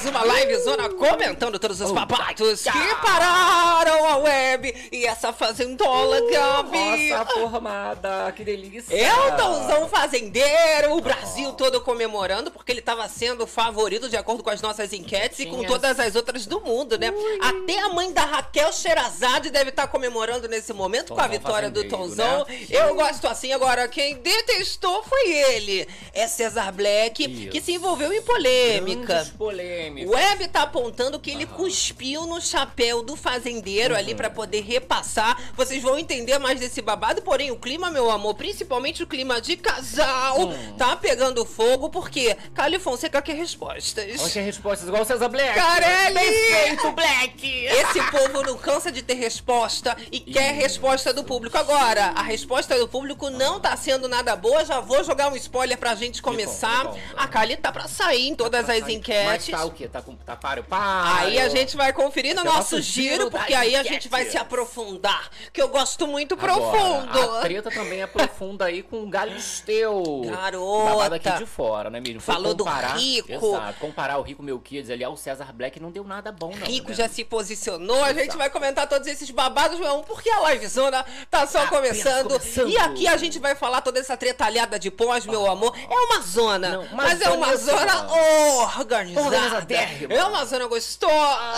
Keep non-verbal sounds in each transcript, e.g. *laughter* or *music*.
mais uma live zona comentando todos os babados que pararam a web e essa fazendola, Gabi. Nossa, formada, que delícia. Eltonzão fazendeiro, o Brasil todo comemorando, porque ele estava sendo favorito de acordo com as nossas enquetes e com Tinha- todas as outras do mundo, né? Até a mãe da Raquel Sherazade deve estar comemorando nesse momento com a vitória do Tonzão. né? Eu gosto assim, agora quem detestou foi ele. É Cesar Black, Isso. que se envolveu em polêmica. Grandes polêmicas. O Web tá apontando que ele cuspiu no chapéu do fazendeiro ali pra poder repassar. Vocês vão entender mais desse babado, porém o clima, meu amor, principalmente o clima de casal, Hum. tá pegando fogo porque Cali Fonseca quer respostas. Olha que respostas igual o César Black. Carelli! Perfeito, Black! Esse povo não cansa de ter resposta e quer resposta do público. Agora, a resposta do público não tá sendo nada boa. Já vou jogar um spoiler pra gente começar. A Kali tá pra sair em todas as Mas enquetes. tá o quê? Tá com tá páreo? Páreo. Aí a gente vai conferir no é nosso nosso giro, porque das aí a gente vai se aprofundar. Que eu gosto muito Agora, profundo. A treta também é profunda aí com o Galisteu. Garota. Aqui de fora, né? Foi Falou do comparar- Rico. Exato. Comparar o Rico Melquiades ali ao César Black não deu nada bom, não. Rico né? já se posicionou, a gente Exato. vai comentar todos esses babados, meu amor, porque a livezona tá só Apenas começando. começando. E aqui a gente vai falar toda essa tretalhada de pós, meu amor. É uma zona, Não, uma mas é uma zona zona organizada. Organizadérrima. É uma zona gostosa.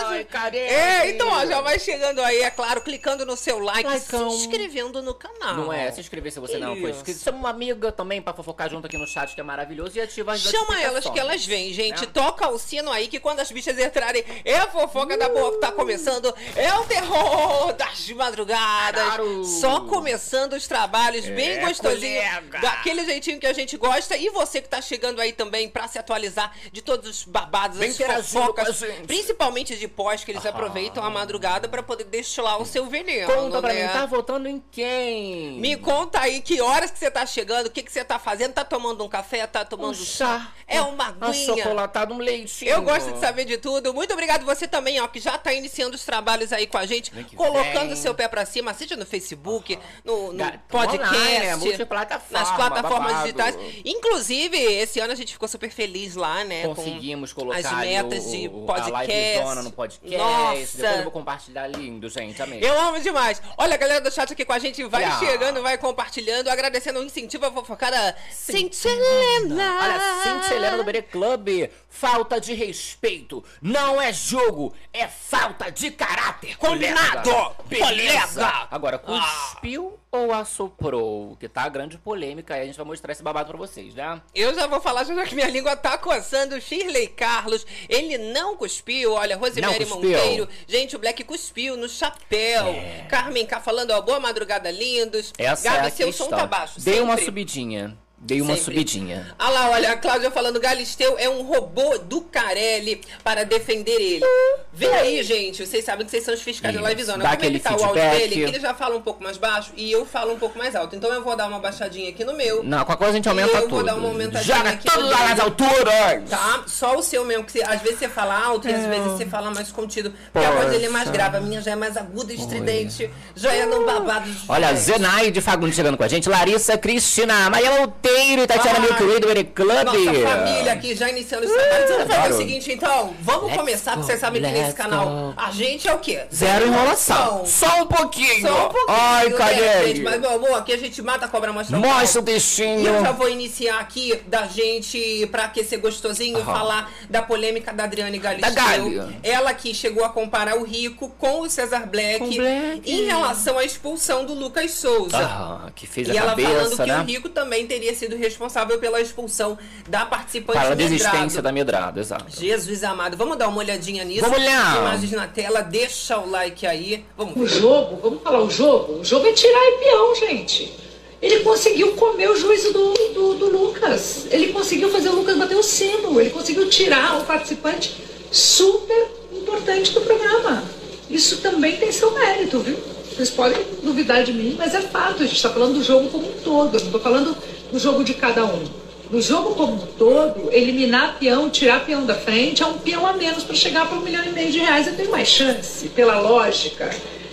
Ai. É, então ó, já vai chegando aí, é claro, clicando no seu like, Likeão. se inscrevendo no canal. Não é? Se inscrever se você não foi Isso. inscrito. Chama uma amiga também pra fofocar junto aqui no chat, que é maravilhoso. E ativa as Chama elas que elas vêm, gente. né? Toca o sino aí que quando as bichas entrarem, é a fofoca da boa que tá começando. É o terror das madrugadas. Claro. Só começando os trabalhos bem É, gostosinho. colega. Daquele jeitinho que a gente gosta. E você que tá chegando aí também pra se atualizar de todos os babados, Vem as fofocas. com a gente. Principalmente de pós, que eles aproveitam a madrugada pra poder destilar o seu veneno. Conta pra né? mim, tá votando em quem? Me conta aí que horas que você tá chegando, o que, que você tá fazendo? Tá tomando um café? Tá tomando Um chá. É uma aguinha. Achocolatado, um leitinho. Eu gosto de saber de tudo. Muito obrigado você também, ó, que já tá iniciando os trabalhos aí com a gente, colocando o seu pé pra cima, seja no Facebook, no, no Ga- podcast, online, né? Multiplataforma, nas plataformas babado. digitais. Inclusive, esse ano a gente ficou super feliz lá, né? com Conseguimos colocar as ali metas o, de o- podcast. a livezona no podcast. Nossa. Depois eu vou compartilhar lindo, gente. Amei. Eu amo demais. Olha, a galera do chat aqui com a gente vai Olha. chegando, vai compartilhando, agradecendo o incentivo à fofocada Cinti Helena. Olha, Cintia Helena do Bere Club. Falta de respeito. Não é jogo, é falta de caráter. Combinado. Beleza. colega. Agora, Ah. cuspiu ou assoprou? Que tá a grande polêmica. Aí a gente vai mostrar esse babado pra vocês, né? Eu já vou falar, já que minha língua tá coçando. Shirley Carlos, ele não cuspiu. Olha, Rosemary Não cuspiu. Monteiro. Gente, o Black cuspiu no chapéu. Carmen K falando, ó, boa madrugada, lindos. Essa Gabi, é a seu questão. som tá baixo. Dei uma sempre. subidinha. Dei uma Sempre. subidinha. Ah lá, olha, a Cláudia falando, Galisteu é um robô do Carelli para defender ele. Vê aí, gente, vocês sabem que vocês são os fiscais da Livezona. dá Como é aquele tá o áudio dele? Que ele já fala um pouco mais baixo e eu falo um pouco mais alto. Então eu vou dar uma baixadinha aqui no meu. Não, com a coisa a gente aumenta Eu tudo. vou dar uma aumentadinha Joga aqui tudo no lá nas alturas. Tá? Só o seu mesmo, que você- às vezes você fala alto e às vezes você fala mais contido. Porque a voz dele é mais grave, a minha já é mais aguda e estridente. Já é num babado Olha. Zenaide Fagundes chegando com a gente, Larissa Cristina, Maria Monteiro e Tatiana Ah, Milky Way do Club. Nossa família aqui já iniciando os trabalhos. Vamos fazer Claro. o seguinte, então. Vamos Let's começar, porque vocês sabem que nesse canal a gente é o quê? Zero enrolação. Só um pouquinho. Só um pouquinho. Ai, né, gente? Mas, meu amor, aqui a gente mata a cobra mostra Mostra o. E textinho. eu já vou iniciar aqui da gente, pra aquecer gostosinho, Aham. falar da polêmica da Adriane Galisteu. Da Gali. Ela que chegou a comparar o Rico com o Cesar Black, Black. em relação à expulsão do Lucas Souza. Ah, que fez E a ela falando cabeça, que né? o Rico também teria sido responsável pela expulsão da participante Para a desistência da Medrado, exato. Jesus amado, vamos dar uma olhadinha nisso. Vamos olhar. Imagens na tela, deixa o like aí. Vamos O ver. jogo, vamos falar o jogo? O jogo é tirar e peão, gente. Ele conseguiu comer o juízo do, do, do Lucas. Ele conseguiu fazer o Lucas bater o sino. Ele conseguiu tirar um participante super importante do programa. Isso também tem seu mérito, viu? Vocês podem duvidar de mim, mas é fato. A gente está falando do jogo como um todo. Eu não estou falando do jogo de cada um. No jogo como um todo, eliminar peão, tirar peão da frente, é um peão a menos para chegar para um milhão e meio de reais. Eu tenho mais chance, pela lógica.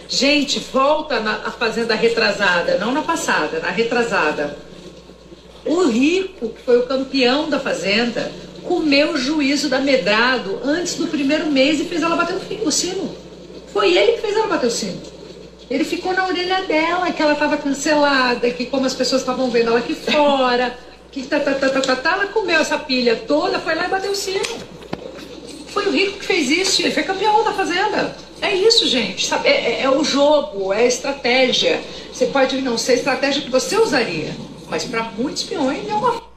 Gente, volta na a fazenda retrasada, não na passada, na retrasada. O Rico, que foi o campeão da fazenda, comeu o juízo da Medrado antes do primeiro mês e fez ela bater o sino. Foi ele que fez ela bater o sino. Ele ficou na orelha dela, que ela estava cancelada, que como as pessoas estavam vendo ela aqui fora, que tá, tá, tá, tá, tá, tá, ela comeu essa pilha toda, foi lá e bateu o sino. Foi o Rico que fez isso, ele foi campeão da Fazenda. É isso, gente. Sabe? É, é, é o jogo, é a estratégia. Você pode não ser a estratégia que você usaria, mas para muitos peões é uma.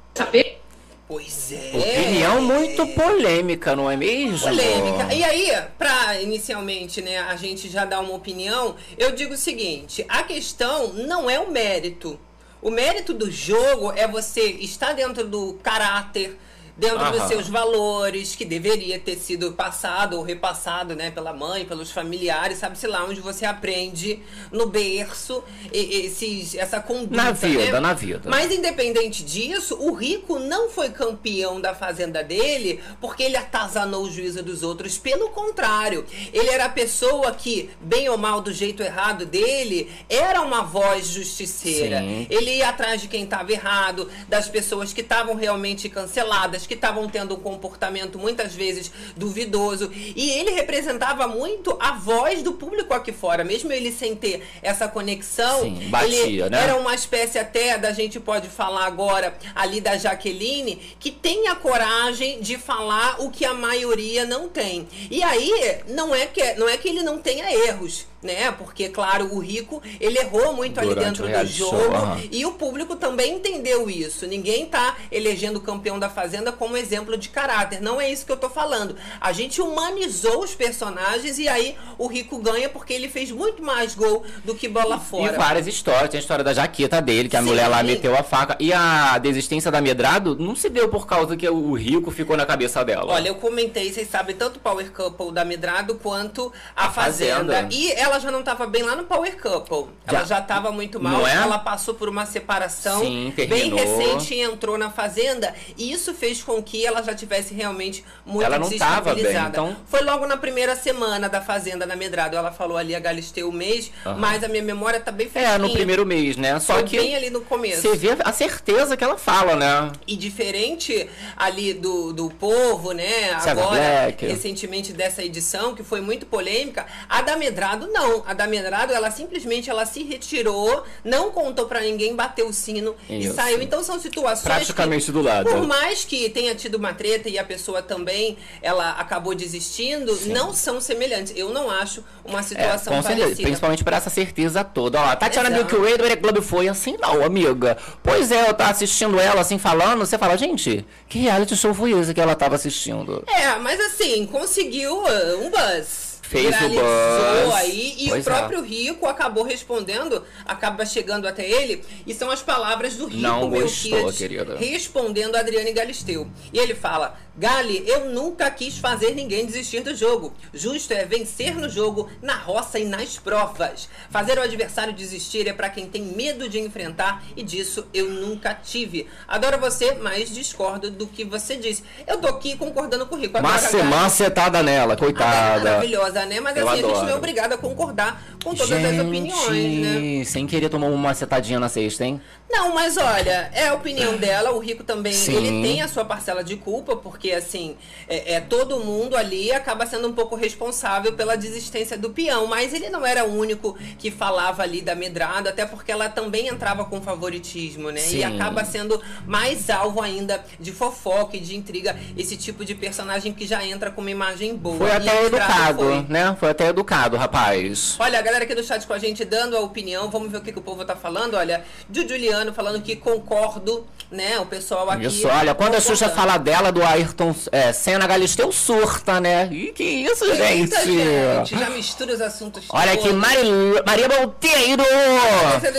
Pois é. Opinião muito polêmica, não é mesmo? Polêmica. E aí, pra inicialmente, né, a gente já dar uma opinião, eu digo o seguinte: a questão não é o mérito. O mérito do jogo é você estar dentro do caráter dentro Aham. dos seus valores, que deveria ter sido passado ou repassado, né, pela mãe, pelos familiares, sabe-se lá onde você aprende no berço esses, essa conduta. Na vida, né? na vida. Mas independente disso, o rico não foi campeão da fazenda dele porque ele atazanou o juízo dos outros. Pelo contrário, ele era a pessoa que, bem ou mal do jeito errado dele, era uma voz justiceira. Sim. Ele ia atrás de quem estava errado, das pessoas que estavam realmente canceladas que estavam tendo um comportamento muitas vezes duvidoso. E ele representava muito a voz do público aqui fora, mesmo ele sem ter essa conexão. Sim, batia, ele né? Era uma espécie até da gente pode falar agora ali da Jaqueline, que tem a coragem de falar o que a maioria não tem. E aí não é que não é que ele não tenha erros né? Porque, claro, o rico, ele errou muito Durante ali dentro do jogo show, uhum. e o público também entendeu isso. Ninguém tá elegendo o campeão da Fazenda como exemplo de caráter. Não é isso que eu tô falando. A gente humanizou os personagens e aí o rico ganha porque ele fez muito mais gol do que bola fora. E várias histórias. Tem a história da jaqueta dele, que a Sim. mulher lá meteu a faca. E a desistência da Medrado não se deu por causa que o rico ficou na cabeça dela. Olha, eu comentei, vocês sabem, tanto o Power Couple da Medrado quanto a, a Fazenda. Fazenda. E ela já não estava bem lá no Power Couple. Já. Ela já estava muito mal. É? Ela passou por uma separação Sim, bem recente e entrou na Fazenda. E isso fez com que ela já tivesse realmente muito ela não estava bem, então... Foi logo na primeira semana da Fazenda na Medrado. Ela falou ali a Galisteu o mês, uhum. mas a minha memória tá bem fresquinha. É, no primeiro mês, né? Só Foi que bem ali no começo. Você vê a certeza que ela fala, né? E diferente ali do, do povo, né? Agora, Black. recentemente dessa edição, que foi muito polêmica, a da Medrado não não, a da Medrado, ela simplesmente ela se retirou, não contou para ninguém, bateu o sino Isso. e saiu. Então são situações praticamente que, do lado. Por mais que tenha tido uma treta e a pessoa também ela acabou desistindo, Sim. não são semelhantes. Eu não acho uma é, situação é, parecida. Principalmente por essa certeza toda. Ó, Tatiana Milk Way do Club foi assim, não, amiga. Pois é, eu tava assistindo ela assim falando, você fala, gente, que reality show foi esse que ela tava assistindo? É, mas assim, conseguiu uh, um buzz fez o buzz. aí e pois o próprio é. Rico acabou respondendo, acaba chegando até ele, e são as palavras do Rico, Não gostou, querida. respondendo a Adriane Galisteu. E ele fala: Gali, eu nunca quis fazer ninguém desistir do jogo. Justo é vencer no jogo, na roça e nas provas. Fazer o adversário desistir é para quem tem medo de enfrentar e disso eu nunca tive. Adoro você, mas discordo do que você disse. Eu tô aqui concordando com o Rico. Agora, macetada nela, coitada. É né? Mas eu assim, adoro. a gente não é obrigado a concordar com todas gente, as opiniões, né? Sem querer tomar uma macetadinha na sexta, hein? Não, mas olha, é a opinião dela. O Rico também, Sim. ele tem a sua parcela de culpa, porque assim, é, é, todo mundo ali acaba sendo um pouco responsável pela desistência do peão. Mas ele não era o único que falava ali da medrada, até porque ela também entrava com favoritismo, né? Sim. E acaba sendo mais alvo ainda de fofoca e de intriga, esse tipo de personagem que já entra com uma imagem boa. Foi até educado, foi. Né? Foi até educado, rapaz. Olha, a galera aqui do chat com a gente dando a opinião, vamos ver o que, que o povo tá falando. Olha, de Juliana falando que concordo, né? O pessoal aqui. Isso, olha, quando a Xuxa fala dela, do Ayrton é, Senna Galisteu, surta, né? Ih, que isso, gente? gente? Já mistura os assuntos Olha aqui, Mari, Maria Monteiro!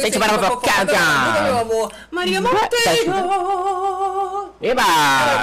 Gente, para pra meu amor. Maria Monteiro! Eba!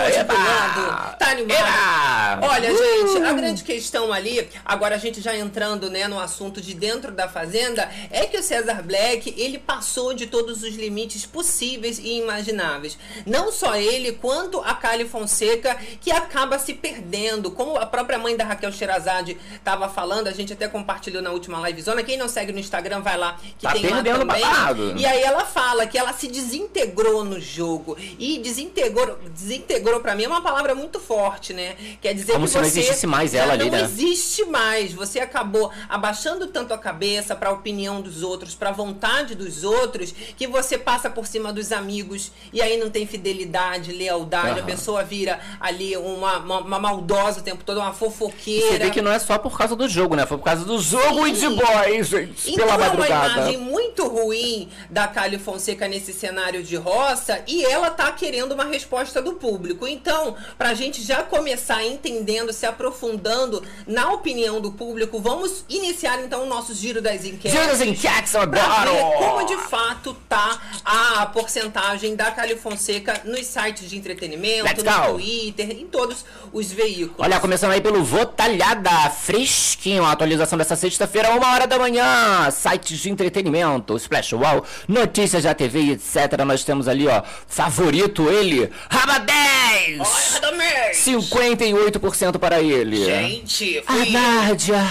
Eba! Tá animado? Olha, uh! gente, a grande questão ali, agora a gente já entrando, né, no assunto de dentro da fazenda, é que o César Black, ele passou de todos os limites possíveis e imagináveis. Não só ele, quanto a Kali Fonseca, que acaba se perdendo. Como a própria mãe da Raquel Sherazade estava falando, a gente até compartilhou na última live zona. Quem não segue no Instagram, vai lá, que tá tem lá também. Babado. E aí ela fala que ela se desintegrou no jogo. E desintegrou desintegrou, para mim é uma palavra muito forte, né? Quer dizer Como que se não você existisse mais ela já ali, não né? existe mais. Você acabou abaixando tanto a cabeça para a opinião dos outros, para a vontade dos outros, que você passa por cima dos amigos e aí não tem fidelidade, lealdade. A Aham. pessoa vira ali uma, uma, uma maldosa o tempo todo, uma fofoqueira. Você vê que não é só por causa do jogo, né? Foi por causa do jogo e de boys, gente. Então pela é uma madrugada. imagem muito ruim da Cali Fonseca nesse cenário de roça e ela tá querendo uma resposta do público. Então, pra gente já começar entendendo, se aprofundando na opinião do público, vamos iniciar então o nosso giro das enquetes. Giro das enquetes, adoro! ver como de fato tá a porcentagem da Cali Fonseca nos sites de entretenimento, Let's no go. Twitter, em todos os veículos. Olha, começando aí pelo Votalhada, fresquinho, a atualização dessa sexta-feira, uma hora da manhã, sites de entretenimento, Splash Wall, notícias da TV etc. Nós temos ali, ó, favorito ele, Raba 10! Olha, Radamés! 58% para ele. Gente, A fui Nádia,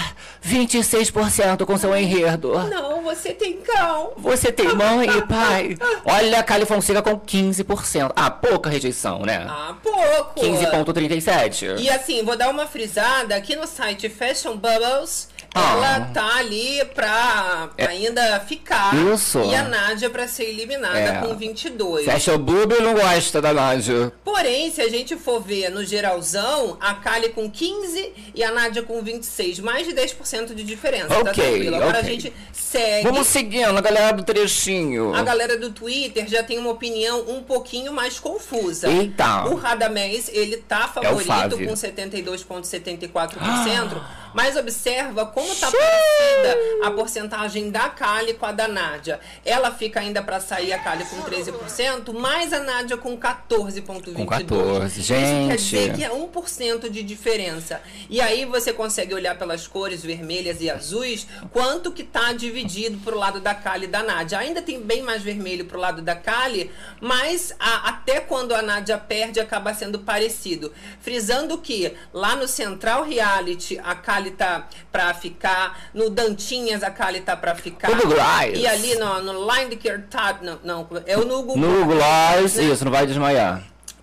26% com seu enredo. Não, você tem cão. Você tem mãe e pai. Olha a Cali Fonseca com 15%. Ah, pouca rejeição, né? Ah, pouco. 15,37. E assim, vou dar uma frisada aqui no site Fashion Bubbles. Ah. Ela tá ali pra, pra ainda ficar. Isso. E a Nádia pra ser eliminada É. com 22. Fecha o boob e não gosta da Nádia. Porém, se a gente for ver no geralzão, a Kali com 15 e a Nádia com 26. Mais de 10% de diferença. tá Ok, tranquilo. Agora ok. a gente segue. Vamos seguindo a galera do trechinho. A galera do Twitter já tem uma opinião um pouquinho mais confusa. Eita. O Radamés, ele tá favorito Fábio. com 72,74%, mas observa como tá parecida a porcentagem da Kali com a da Nádia. Ela fica ainda para sair a Kali com 13%, mais a Nádia com 14,22%. Com 14, Isso quer gente. dizer que é 1% de diferença. E aí você consegue olhar pelas cores vermelhas e azuis quanto que tá dividido pro lado da Kali e da Nádia. Ainda tem bem mais vermelho pro lado da Kali, mas a- até quando a Nádia perde acaba sendo parecido. Frisando que lá no Central Reality a Kali tá pra ficar, no Dantinhas a Kali tá pra ficar. Tudo Glass. E ali no, no Line Tá, não, não, é o no Google. No Gloss, né? isso, não vai desmaiar.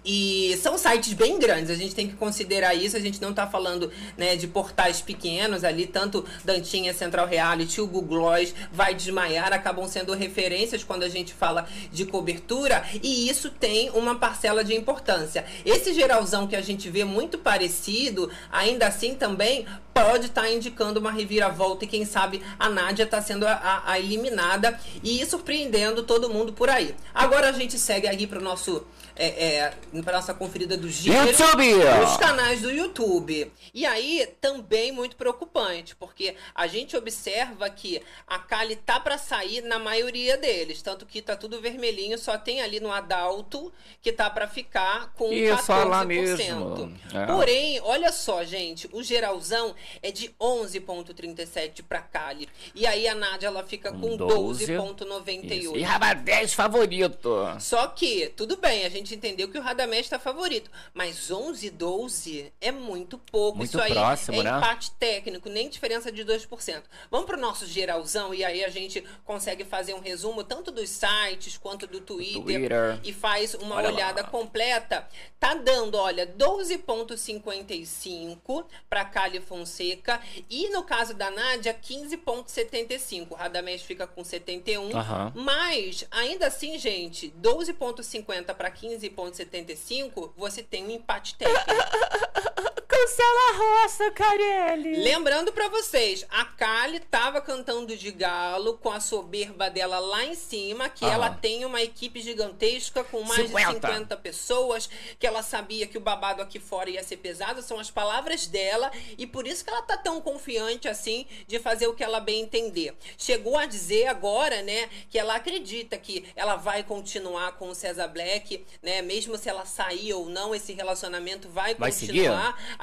E são sites bem grandes, a gente tem que considerar isso. A gente não tá falando né, de portais pequenos ali, tanto Dantinha, Central Reality, o Google Gloss, vai desmaiar, acabam sendo referências quando a gente fala de cobertura, e isso tem uma parcela de importância. Esse geralzão que a gente vê muito parecido, ainda assim também pode estar indicando uma reviravolta e quem sabe a Nádia está sendo a, a- a eliminada e surpreendendo todo mundo por aí. Agora a gente segue aqui para o nosso é, é, para nossa conferida do giro. YouTube! Os canais do YouTube. E aí, também muito preocupante, porque a gente observa que a Kali tá para sair na maioria deles. Tanto que tá tudo vermelhinho, só tem ali no Adalto que tá para ficar com Isso, 14%. lá mesmo. É. Porém, olha só, gente, o geralzão é de 11,37 para Kali. E aí a Nádia ela fica com 12. Isso. 12,98. E Raba 10 favorito. Só que, tudo bem, a gente entendeu que o Radamés está favorito. Mas 11 12 é muito pouco. Muito Isso aí próximo, é né? empate técnico, nem diferença de 2%. Vamos pro nosso geralzão e aí a gente consegue fazer um resumo tanto dos sites quanto do Twitter. Twitter. E faz uma Olha olhada lá. completa. Tá dando, olha, 12,55 para Kali Fonseca. E no caso da Nádia, 15,75. O Radamés fica com 71. Aham. Mas, ainda assim, gente, 12,50 para 15,75, você tem um empate técnico. *laughs* Cancela a roça, Carelli. Lembrando pra vocês, a Kali tava cantando de galo com a soberba dela lá em cima, que Aham. ela tem uma equipe gigantesca com mais de 50. 50 pessoas, que ela sabia que o babado aqui fora ia ser pesado, são as palavras dela, e por isso que ela tá tão confiante assim de fazer o que ela bem entender. Chegou a dizer agora, né, que ela acredita que ela vai continuar com o César Black, né, mesmo se ela sair ou não, esse relacionamento vai, Vai seguir?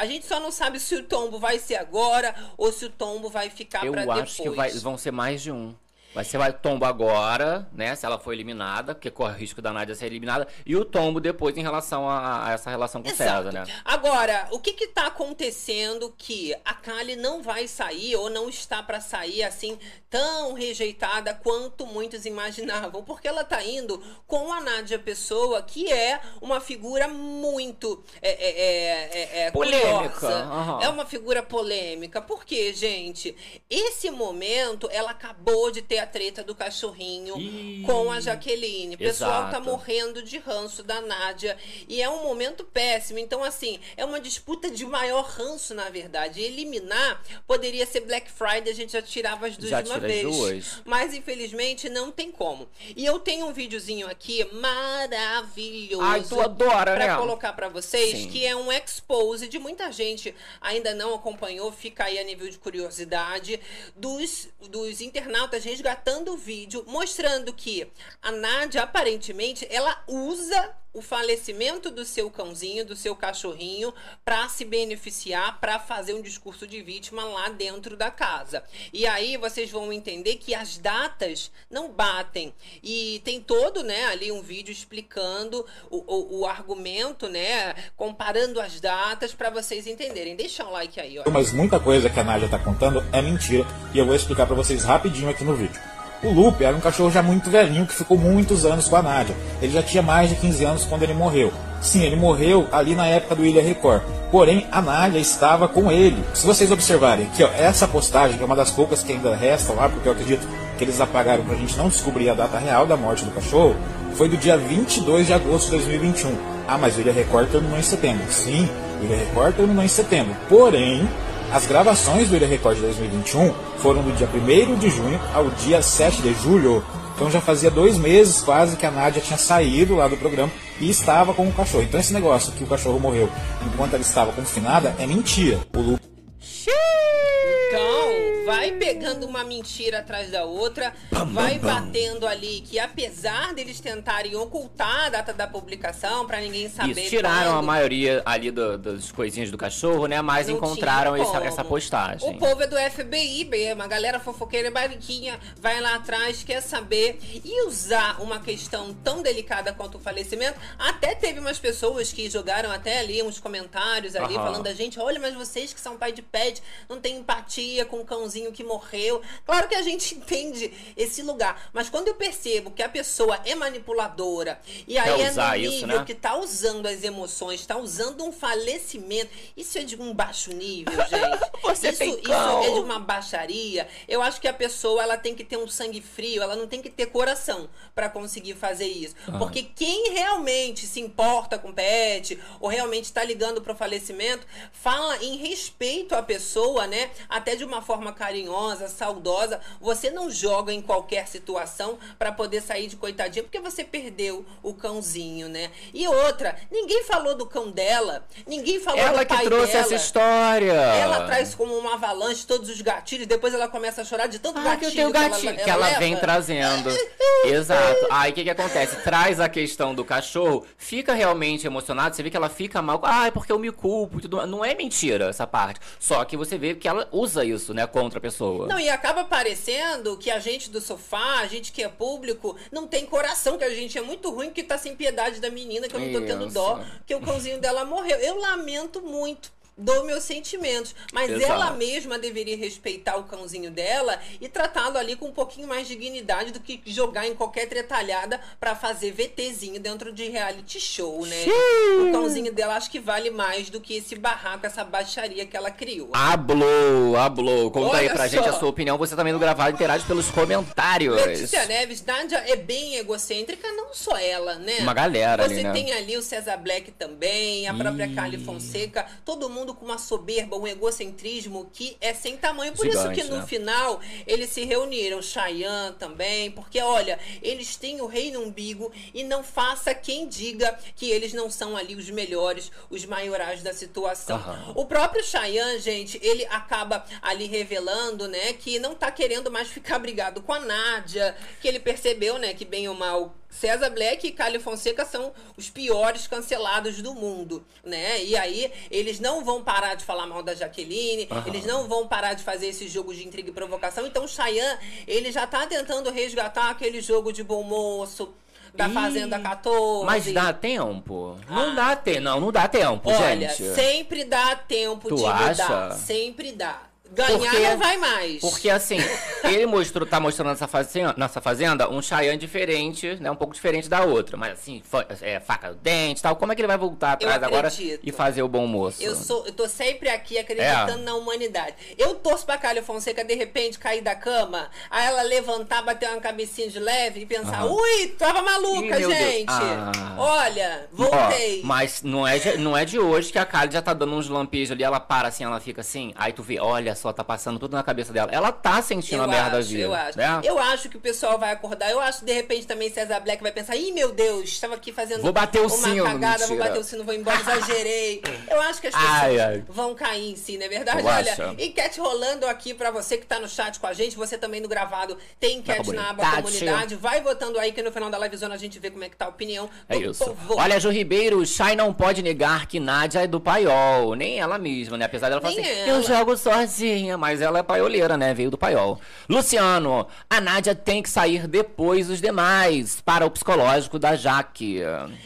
A gente só não sabe se o tombo vai ser agora ou se o tombo vai ficar Eu pra acho depois. que vai- vão ser mais de um. Vai ser o tombo agora, né? Se ela for eliminada, porque corre o risco da Nádia ser eliminada. E o tombo depois em relação a, a essa relação com o César, né? Agora, o que que tá acontecendo que a Kali não vai sair ou não está para sair assim tão rejeitada quanto muitos *laughs* imaginavam? Porque ela tá indo com a Nádia Pessoa, que é uma figura muito é, é, é, é, é polêmica. Uhum. É uma figura polêmica. Porque, gente, esse momento ela acabou de ter a treta do cachorrinho Ih, com a Jaqueline. O pessoal tá morrendo de ranço da Nádia. E é um momento péssimo. Então, assim, é uma disputa de maior ranço, na verdade. Eliminar poderia ser Black Friday, a gente já tirava as duas já de uma vez. Duas. Mas, infelizmente, não tem como. E eu tenho um videozinho aqui maravilhoso. Ai, tu adora, pra né? colocar para vocês, Sim. que é um expose de muita gente ainda não acompanhou, fica aí a nível de curiosidade, dos, dos internautas resgatando resgatando o vídeo mostrando que a Nádia aparentemente ela usa o falecimento do seu cãozinho, do seu cachorrinho, para se beneficiar, para fazer um discurso de vítima lá dentro da casa. E aí vocês vão entender que as datas não batem. E tem todo, né, ali um vídeo explicando o, o, o argumento, né, comparando as datas para vocês entenderem. Deixa um like aí, ó. Mas muita coisa que a Nádia tá contando é mentira e eu vou explicar para vocês rapidinho aqui no vídeo. O Lupe era um cachorro já muito velhinho que ficou muitos anos com a Nádia. Ele já tinha mais de 15 anos quando ele morreu. Sim, ele morreu ali na época do Ilha Record. Porém, a Nádia estava com ele. Se vocês observarem aqui, ó, essa postagem, que é uma das poucas que ainda restam lá, porque eu acredito que eles apagaram para a gente não descobrir a data real da morte do cachorro, foi do dia 22 de agosto de 2021. Ah, mas o Ilha Record terminou em setembro. Sim, o Ilha Record terminou em setembro. Porém, as gravações do Ilha Record de 2021 foram do dia 1 de junho ao dia 7 de julho. Então já fazia dois meses quase que a Nádia tinha saído lá do programa e estava com o cachorro. Então esse negócio que o cachorro morreu enquanto ela estava confinada é mentira. O Lu... Então, vai pegando uma mentira atrás da outra, bam, vai bam, batendo ali que apesar deles tentarem ocultar a data da publicação para ninguém saber. Isso, tiraram quando, a maioria ali do, das coisinhas do cachorro, né? Mas encontraram essa, essa, postagem. O povo é do FBI mesmo, a galera fofoqueira bariquinha vai lá atrás, quer saber e usar uma questão tão delicada quanto o falecimento. Até teve umas pessoas que jogaram até ali uns comentários ali uhum. falando da gente, olha, mas vocês que são pai de pet não tem empatia com o cãozinho irmãozinho que morreu. Claro que a gente *laughs* entende esse lugar, mas quando eu percebo que a pessoa é manipuladora e aí é no nível isso, né? que tá usando as emoções, está usando um falecimento, isso é de um baixo nível, *laughs* gente. Você isso, isso é de uma baixaria. Eu acho que a pessoa ela tem que ter um sangue frio, ela não tem que ter coração para conseguir fazer isso. Ah. Porque quem realmente se importa com pet ou realmente está ligando para o falecimento, fala em respeito à pessoa, né? Até de uma forma carinhosa, saudosa, você não joga em qualquer situação para poder sair de coitadinha, porque você perdeu o cãozinho, né? E outra, ninguém falou do cão dela, ninguém falou ela do pai que trouxe dela. essa história. Ela traz como uma avalanche todos os gatilhos, depois ela começa a chorar de tanto ah, gatilho que, eu tenho gatilho que ela, que ela, ela vem trazendo. *laughs* Exato. Aí o que que acontece? Traz a questão do cachorro, fica realmente emocionado, você vê que ela fica mal, ah, é porque eu me culpo, tudo. Não é mentira essa parte. Só que você vê que ela usa isso, né, contra outra pessoa. Não, e acaba parecendo que a gente do sofá, a gente que é público, não tem coração, que a gente é muito ruim, que tá sem piedade da menina, que eu não tô tendo dó, que o cãozinho dela morreu. Eu lamento muito dou meus sentimentos. Mas Exato. ela mesma deveria respeitar o cãozinho dela e tratá-lo ali com um pouquinho mais de dignidade do que jogar em qualquer tretalhada para fazer VTzinho dentro de reality show, né? Sim. O cãozinho dela acho que vale mais do que esse barraco, essa baixaria que ela criou. Ablou, ablou. Conta Olha aí pra só. gente a sua opinião. Você também no gravado interage pelos comentários. Letícia Neves, Nádia é bem egocêntrica, não só ela, né? Uma galera Você ali, né? tem ali o César Black também, a própria Ih. Fonseca, todo mundo mundo com uma soberba, um egocentrismo que é sem tamanho. Por Gigante, isso que no né? final eles se reuniram, Cheyenne também, porque olha, eles têm o rei no umbigo e não faça quem diga que eles não são ali os melhores, os maiorais da situação. Uhum. O próprio Cheyenne, gente, ele acaba ali revelando, né, que não tá querendo mais ficar brigado com a Nádia, que ele percebeu, né, que bem ou mal César Black e Cali Fonseca são os piores cancelados do mundo, né? E aí eles não vão parar de falar mal da Jaqueline, Aham. eles não vão parar de fazer esses jogos de intriga e provocação. Então o Chayanne, ele já tá tentando resgatar aquele jogo de bom moço da Fazenda 14. Mas dá tempo? Não Ah. dá tempo. Não, não dá tempo, Olha, gente. sempre dá tempo Tu de acha? mudar. Sempre dá. Ganhar Porque- não vai mais. Porque assim, ele mostrou, tá mostrando nessa fazenda, nessa fazenda um Cheyenne diferente, né? Um pouco diferente da outra. Mas assim, é, faca no dente e tal. Como é que ele vai voltar atrás agora e fazer o bom moço? Eu sou, eu tô sempre aqui acreditando É. na humanidade. Eu torço pra Cálio Fonseca de repente cair da cama, aí ela levantar, bater uma cabecinha de leve e pensar: Aham. ui, tava maluca, Ih, gente. Ah. Olha, Ó, voltei. mas não é, de, não é de hoje que a Kylie já tá dando uns lampejos ali, ela para assim, ela fica assim, aí tu vê, olha só, tá passando tudo na cabeça dela. Ela tá sentindo a merda acho, vir. eu acho. Né? Eu acho que o pessoal vai acordar. Eu acho que de repente também César Black vai pensar: ih, meu Deus, estava aqui fazendo Vou bater o uma sino, cagada, vou mentira. bater o sino, vou embora, exagerei. *laughs* Eu acho que as pessoas Ai, ai. vão cair em si, não é verdade? Tu Olha, acha? enquete rolando aqui pra você que tá no chat com a gente, você também no gravado tem enquete na aba comunidade. comunidade. Vai votando aí que no final da livezona a gente vê como é que tá a opinião É isso. povo. Olha, Ju Ribeiro, Chay não pode negar que Nádia é do paiol. Nem ela mesma, né? Apesar dela falar Nem assim, ela. eu jogo sozinha, mas ela é paioleira, né? Veio do paiol. Luciano, a Nádia tem que sair depois dos demais para o psicológico da Jaque.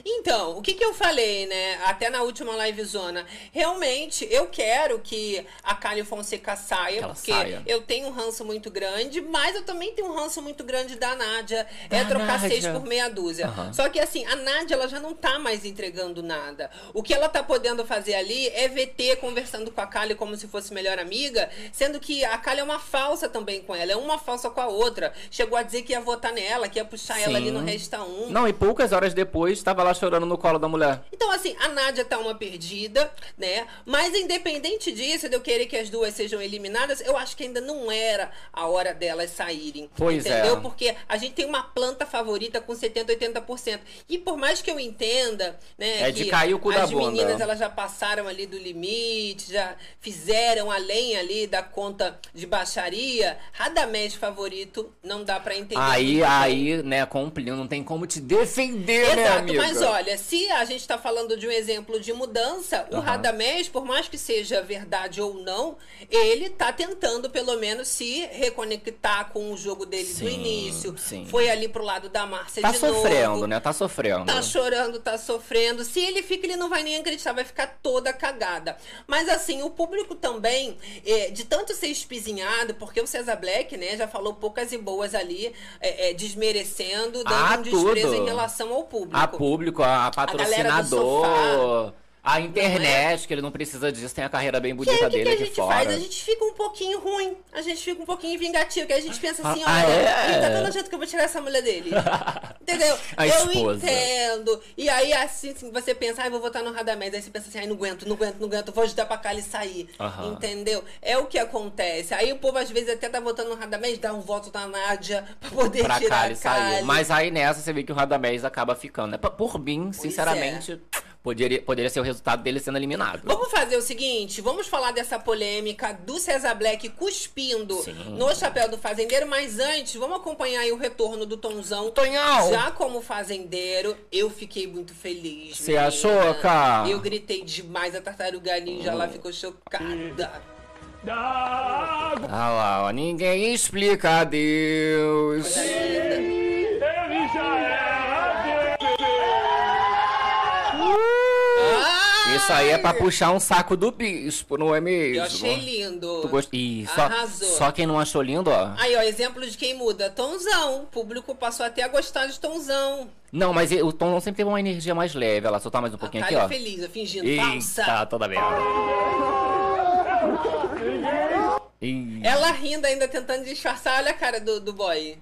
Então, o que que eu falei, né? Até na última livezona. Realmente, eu quero que a Kali Fonseca saia, ela porque saia. eu tenho um ranço muito grande, mas eu também tenho um ranço muito grande da Nádia. Da é trocar Nádia. seis por meia dúzia. Aham. Só que assim, a Nádia, ela já não tá mais entregando nada. O que ela tá podendo fazer ali é VT conversando com a Kali como se fosse melhor amiga, sendo que a Kali é uma falsa também com ela, é uma falsa com a outra. Chegou a dizer que ia votar nela, que ia puxar ela ali no Sim. Resta 1. Não, e poucas horas depois, estava lá chorando no colo da mulher. Então, assim, a Nádia tá uma perdida, né? Mas independente disso, de eu querer que as duas sejam eliminadas, eu acho que ainda não era a hora delas saírem. Pois é. entendeu? Porque a gente tem uma planta favorita com 70, 80%. E por mais que eu entenda, né, É de que cair o cu da as bunda. meninas elas já passaram ali do limite, já fizeram além ali da conta de baixaria, Radamés favorito, não dá pra entender. Aí, bem. aí, né, complindo, não tem como te defender, né, Exato, amiga? mas olha, se a gente está falando de um exemplo de mudança, o Aham. Radamés, por mais que seja verdade ou não, ele tá tentando pelo menos se reconectar com o jogo dele do Sim, início. sim. Foi ali pro lado da Márcia Tá de sofrendo, novo. né? Tá sofrendo. Tá chorando, tá sofrendo. Se ele fica, ele não vai nem acreditar, vai ficar toda cagada. Mas assim, o público também, é, de tanto ser espizinhado, porque o César Black, né, já falou poucas e boas ali, é, é, desmerecendo, dando Ah, um desprezo tudo. em relação ao público. A público, a do patrocinador, a internet, que ele não precisa disso, tem a carreira bem Que bonita que, que dele a aqui gente fora. faz? A gente fica um pouquinho ruim, a gente fica um pouquinho vingativo, que a gente pensa assim, Ah, olha, é? ele tá nojento que eu vou tirar essa mulher dele. *laughs* Entendeu? A eu esposa. entendo. E aí, assim, assim, você pensa, ai, vou votar no Radamés. Aí você pensa assim, ai, não aguento, não aguento, não aguento, vou ajudar pra cá ele sair. Entendeu? É o que acontece. Aí o povo, às vezes, até tá votando no Radamés, dá um voto na Nádia *laughs* pra poder pra tirar Kali a sair. Mas aí nessa você vê que o Radamés acaba ficando. né? Por mim, sinceramente, poderia, poderia ser o resultado dele sendo eliminado. Vamos fazer o seguinte, vamos falar dessa polêmica do César Black cuspindo Sim. no chapéu do fazendeiro, mas antes, vamos acompanhar aí o retorno do Tonzão. Tonhão! Já como fazendeiro, eu fiquei muito feliz. Você achou, cara? Eu gritei demais, a tartaruga ninja lá ficou chocada. Ah lá, ó, ninguém explica a Deus. Coisa linda. Ai! Isso aí é pra puxar um saco do bispo, não é mesmo? Eu achei lindo. Tu gost... Ih, só, Arrasou. só quem não achou lindo, ó. Aí, ó, exemplo de quem muda. Tonzão. O público passou até a gostar de Tonzão. Não, mas o Tom não sempre teve uma energia mais leve. Ela soltar mais um pouquinho aqui, ó. feliz, fingindo Eita, falsa. toda merda. Ih. Ela rindo ainda, tentando disfarçar. Olha a cara do, do boy.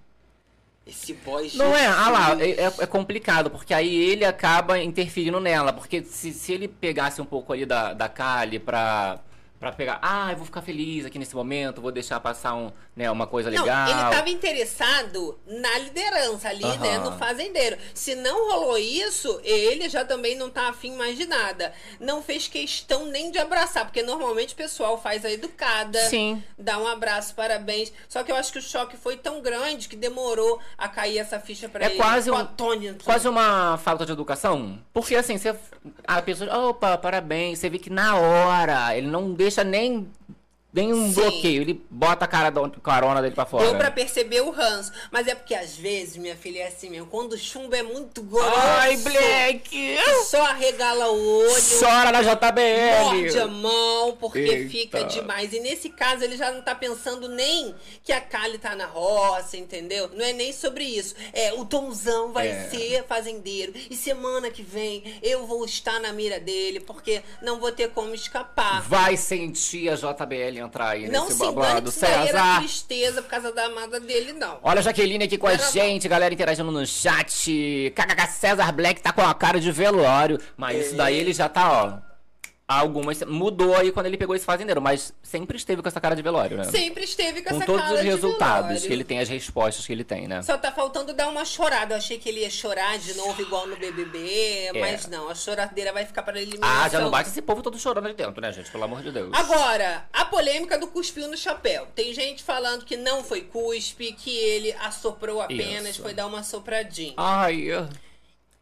Esse boy, Não é, Jesus. ah lá, é, é- é complicado, porque aí ele acaba interferindo nela, porque se, se ele pegasse um pouco ali da, da Kali pra, Pra pegar, ah, eu vou ficar feliz aqui nesse momento, vou deixar passar um, né, uma coisa Não, legal. ele estava interessado na liderança ali, né? Aham. No fazendeiro. Se não rolou isso, ele já também não tá afim mais de nada. Não fez questão nem de abraçar, porque normalmente o pessoal faz a educada. Sim. Dá um abraço, parabéns. Só que eu acho que o choque foi tão grande que demorou a cair essa ficha pra É ele. quase um-. Quase uma falta de educação. Porque assim, você. A pessoa. Opa, parabéns. Você vê que na hora ele não deixa nem. Nem um Sim. bloqueio. Ele bota a cara do, carona dele pra fora. Deu pra perceber o ranço. Mas é porque às vezes, minha filha, é assim mesmo. Quando o chumbo é muito grosso. Ai, Black! Só arregala o olho. Chora na JBL! Morde a mão, porque Eita. fica demais. E nesse caso, ele já não tá pensando nem que a Kali tá na roça, entendeu? Não é nem sobre isso. É, o Tomzão vai É. ser fazendeiro. E semana que vem eu vou estar na mira dele, porque não vou ter como escapar. Vai sentir a JBL entrar aí não nesse babado. César! tristeza por causa da amada dele, não. Olha a Jaqueline aqui com a Era gente, galera interagindo no chat. KKK César Black tá com a cara de velório. Mas isso daí ele já tá, ó. Algumas. Mudou aí quando ele pegou esse fazendeiro, mas sempre esteve com essa cara de velório, né? Sempre esteve com, com essa todos cara os de resultados velório. que ele tem, as respostas que ele tem, né? Só tá faltando dar uma chorada. Eu achei que ele ia chorar de novo, igual no BBB, É. mas não. A choradeira vai ficar para eliminação. Ah, já não bate esse povo todo chorando ali dentro, né, gente? Pelo amor de Deus. Agora, a polêmica do cuspiu no chapéu. Tem gente falando que não foi cuspe, que ele assoprou apenas, Isso. foi dar uma sopradinha. Ai,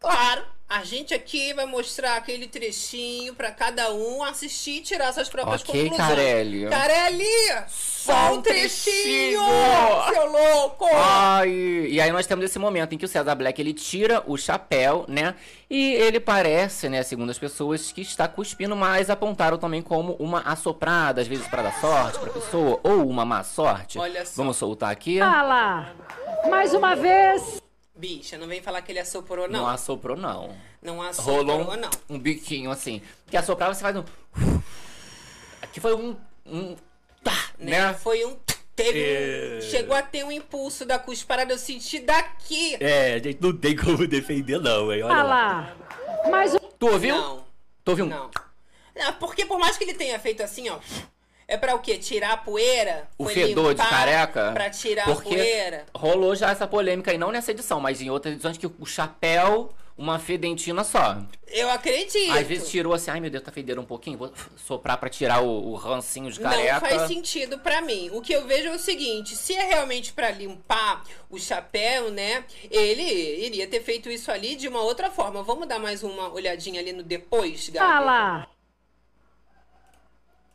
Claro, a gente aqui vai mostrar aquele trechinho pra cada um assistir e tirar suas próprias Ok, conclusões. Carelli. Carelli! Só um trechinho! trechinho! Seu louco! Ai, e aí nós temos esse momento em que o César Black ele tira o chapéu, né? E ele parece, né, segundo as pessoas, que está cuspindo, mas apontaram também como uma assoprada, às vezes para dar sorte pra pessoa, ou uma má sorte. Olha só. Vamos soltar aqui. Fala! Mais uma vez! Bicha, não vem falar que ele assoprou, Não não. assoprou, não. Não assoprou, Rolou um, não. um biquinho assim. Porque assoprar você faz um. Aqui foi um. um tá, Né? né? Foi um. Teve É. um, chegou a ter um impulso da cusparada, eu senti daqui. É, a gente não tem como defender, não, hein? Olha lá. Mais um. Tu ouviu? Não, Tu ouviu? não. Não, Porque por mais que ele tenha feito assim, ó. É pra o quê? Tirar a poeira? O Foi fedor de careca? Pra tirar Porque a poeira? rolou já essa polêmica aí, não nessa edição, mas em outras edições que o chapéu, uma fedentina só. Eu acredito. Às vezes tirou assim, ai meu Deus, tá fedendo um pouquinho, vou soprar pra tirar o, o rancinho de careca. Não faz sentido pra mim. O que eu vejo é o seguinte: se é realmente pra limpar o chapéu, né? Ele iria ter feito isso ali de uma outra forma. Vamos dar mais uma olhadinha ali no depois, Gabi? Fala!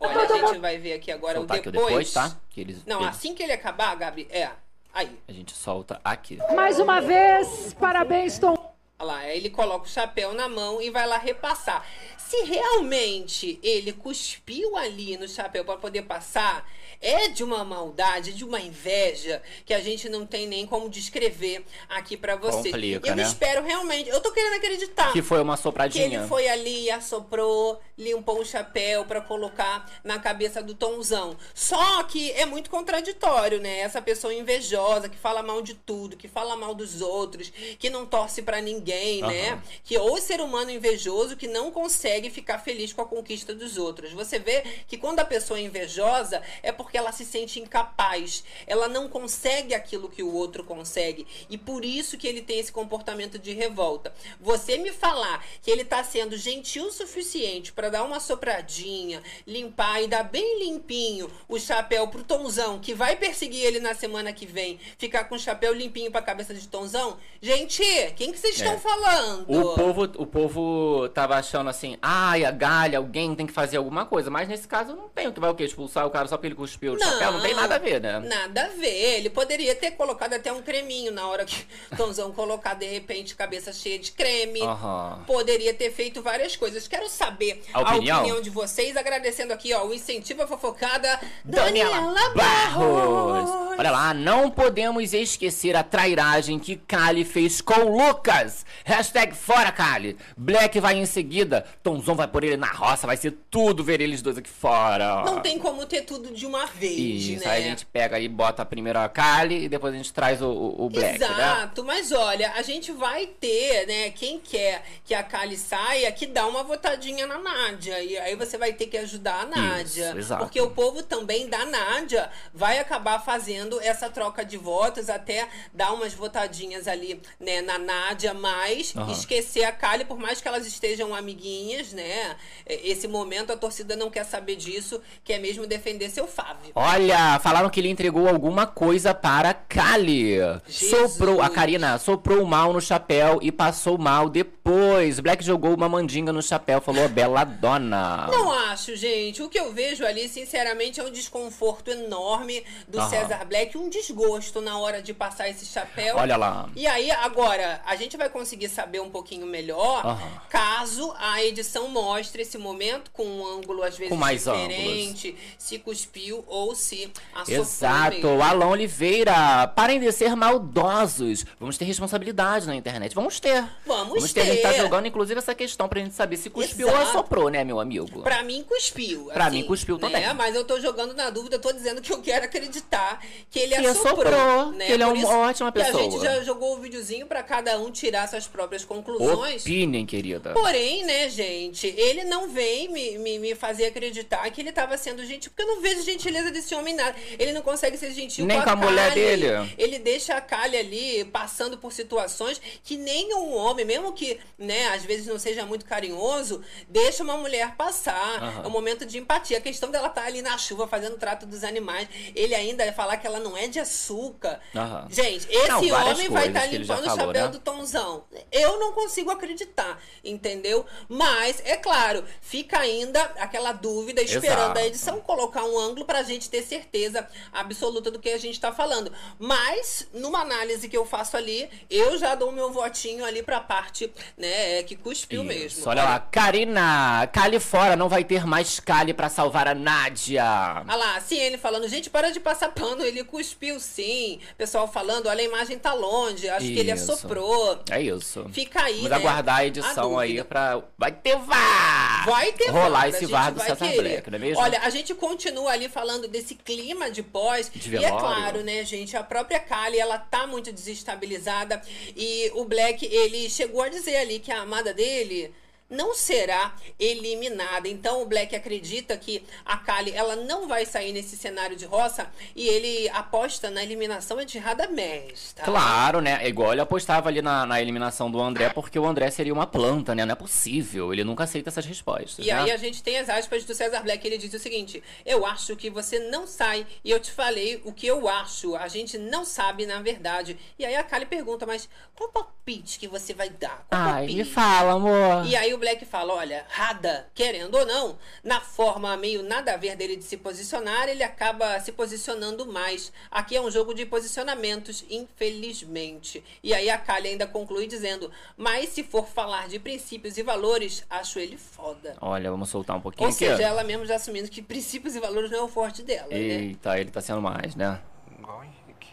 Olha, a gente vai ver aqui agora Soltar o aqui o depois. depois, tá? Que eles, Não, eles- assim que ele acabar, Gabi, é. Aí. a gente solta aqui. Mais uma vez! Parabéns, Tom! Olha lá, aí ele coloca o chapéu na mão e vai lá repassar. Se realmente ele cuspiu ali no chapéu para poder passar, é de uma maldade, de uma inveja que a gente não tem nem como descrever aqui para você. Complica, eu né? espero realmente, eu tô querendo acreditar. Que foi uma Que sopradinha. ele foi ali, assoprou, limpou o chapéu pra colocar na cabeça do Tomzão. Só que é muito contraditório, né? Essa pessoa invejosa, que fala mal de tudo, que fala mal dos outros, que não torce pra ninguém, né? Aham. Que ou ser humano invejoso que não consegue ficar feliz com a conquista dos outros. Você vê que quando a pessoa é invejosa é porque ela se sente incapaz. Ela não consegue aquilo que o outro consegue. E por isso que ele tem esse comportamento de revolta. Você me falar que ele tá sendo gentil o suficiente para dar uma sopradinha, limpar e dar bem limpinho o chapéu pro Tonzão, que vai perseguir ele na semana que vem, ficar com o chapéu limpinho pra cabeça de Tonzão? Gente, quem que vocês estão É. falando? O povo, o povo tava achando assim, ai, a galha, alguém tem que fazer alguma coisa. Mas nesse caso não tem o que vai o quê? Expulsar o cara só porque ele cuspiu o chapéu? Não tem nada a ver, né? Nada a ver. Ele poderia ter colocado até um creminho na hora que Tonzão colocar, de repente, cabeça cheia de creme. Aham. Poderia ter feito várias coisas. Quero saber A opinião? de vocês. Agradecendo aqui, ó, o incentivo à fofocada Daniela Barros. Olha lá, não podemos esquecer a trairagem que Kali fez com o Lucas. Hashtag fora, Kali. Black vai em seguida. Tomzão vai por ele na roça. Vai ser tudo ver eles dois aqui fora. Não tem como ter tudo de uma vez, Isso, né? aí a gente pega e bota primeiro a Kali e depois a gente traz o, o, o Black, né? Exato, mas olha, a gente vai ter, né, quem quer que a Kali saia, que dá uma votadinha na Nádia. E aí você vai ter que ajudar a Nádia. exato. Porque o povo também da Nádia vai acabar fazendo essa troca de votos, até dar umas votadinhas ali, né, na Nádia, mas Aham. esquecer a Kali, por mais que elas estejam amiguinhas, né? Esse momento a torcida não quer saber disso, quer mesmo defender seu Fábio. Olha, falaram que ele entregou alguma coisa para Kali. Jesus. Soprou, a Karina soprou mal no chapéu e passou mal depois. Black jogou uma mandinga no chapéu, falou bela dona. Não acho, gente. O que eu vejo ali, sinceramente, é um desconforto enorme do. César Black, um desgosto na hora de passar esse chapéu. Olha lá. E aí, agora, a gente vai conseguir saber um pouquinho melhor caso a edição mostre esse momento com um ângulo às vezes Com mais diferente, se cuspiu ou se assoprou Exato. Alan Oliveira. Parem de ser maldosos. Vamos ter responsabilidade na internet. Vamos ter. Vamos ter. A gente tá ter. jogando, inclusive, essa questão pra gente saber se cuspiu ou Exato. assoprou, né, meu amigo? Pra mim, cuspiu. Pra assim, mim, cuspiu né? também. Mas eu tô jogando na dúvida, tô dizendo que eu quero acreditar que ele Que assoprou. assoprou, né? que ele é Por uma isso ótima que a pessoa. gente já jogou o videozinho pra cada um tirar suas próprias conclusões. Opinem, querida. Porém, né, gente, ele não vem me, me, me fazer acreditar que ele tava sendo gentil, porque eu não vejo gentileza desse homem nada. Ele não consegue ser gentil Nem com a, com a mulher Kali. dele. Ele deixa a Kali ali passando por situações que nem um homem, mesmo que, né, às vezes não seja muito carinhoso, deixa uma mulher passar. Aham. É um momento de empatia. A questão dela estar ali na chuva fazendo trato dos animais, ele ainda falar que ela não é de açúcar. Aham. Gente, esse Não, homem vai estar já limpando o falou, chapéu né? do Tomzão. Eu não consigo acreditar, entendeu? Mas, é claro, fica ainda aquela dúvida, esperando Exato. a edição colocar um ângulo pra gente ter certeza absoluta do que a gente tá falando. Mas, numa análise que eu faço ali, eu já dou meu votinho ali pra parte, né, que cuspiu Isso, mesmo. Olha lá, Karina, Kali fora, não vai ter mais Kali pra salvar a Nádia. Olha lá, a Ciene falando, gente, para de passar pano, ele cuspiu sim. Pessoal falando, olha, a imagem tá longe, acho que ele Isso. assoprou. É isso. Fica aí, Vamos né, aguardar a a edição aí dúvida. pra. Vai ter VAR! Vai ter Rolar VAR, a esse VAR do César. Black, não é mesmo? Olha, a gente continua ali falando desse clima de pós. De e é claro, né, gente, a própria Kali, ela tá muito desestabilizada. E o Black, ele chegou a dizer ali que a amada dele não será eliminada. Então o Black acredita que a Kali ela não vai sair nesse cenário de roça e ele aposta na eliminação de Radamés, tá? Claro, né? É igual ele apostava ali na, na eliminação do André, porque o André seria uma planta, né? Não é possível. Ele nunca aceita essas respostas. E né? aí a gente tem as aspas do César Black, ele diz o seguinte: Eu acho que você não sai e eu te falei o que eu acho. A gente não sabe na verdade. E aí a Kali pergunta: Mas qual palpite que você vai dar? Qual Ai, palpite? me fala, amor. E aí o Black fala, olha, Rada, querendo ou não, na forma meio nada a ver dele de se posicionar, ele acaba se posicionando mais. Aqui é um jogo de posicionamentos, infelizmente. E aí a Kali ainda conclui dizendo, mas se for falar de princípios e valores, acho ele foda. Olha, vamos soltar um pouquinho Ou aqui. seja, ela mesmo já assumindo que princípios e valores não é o forte dela, né? Eita, ele tá sendo mais, né? Igual o Henrique.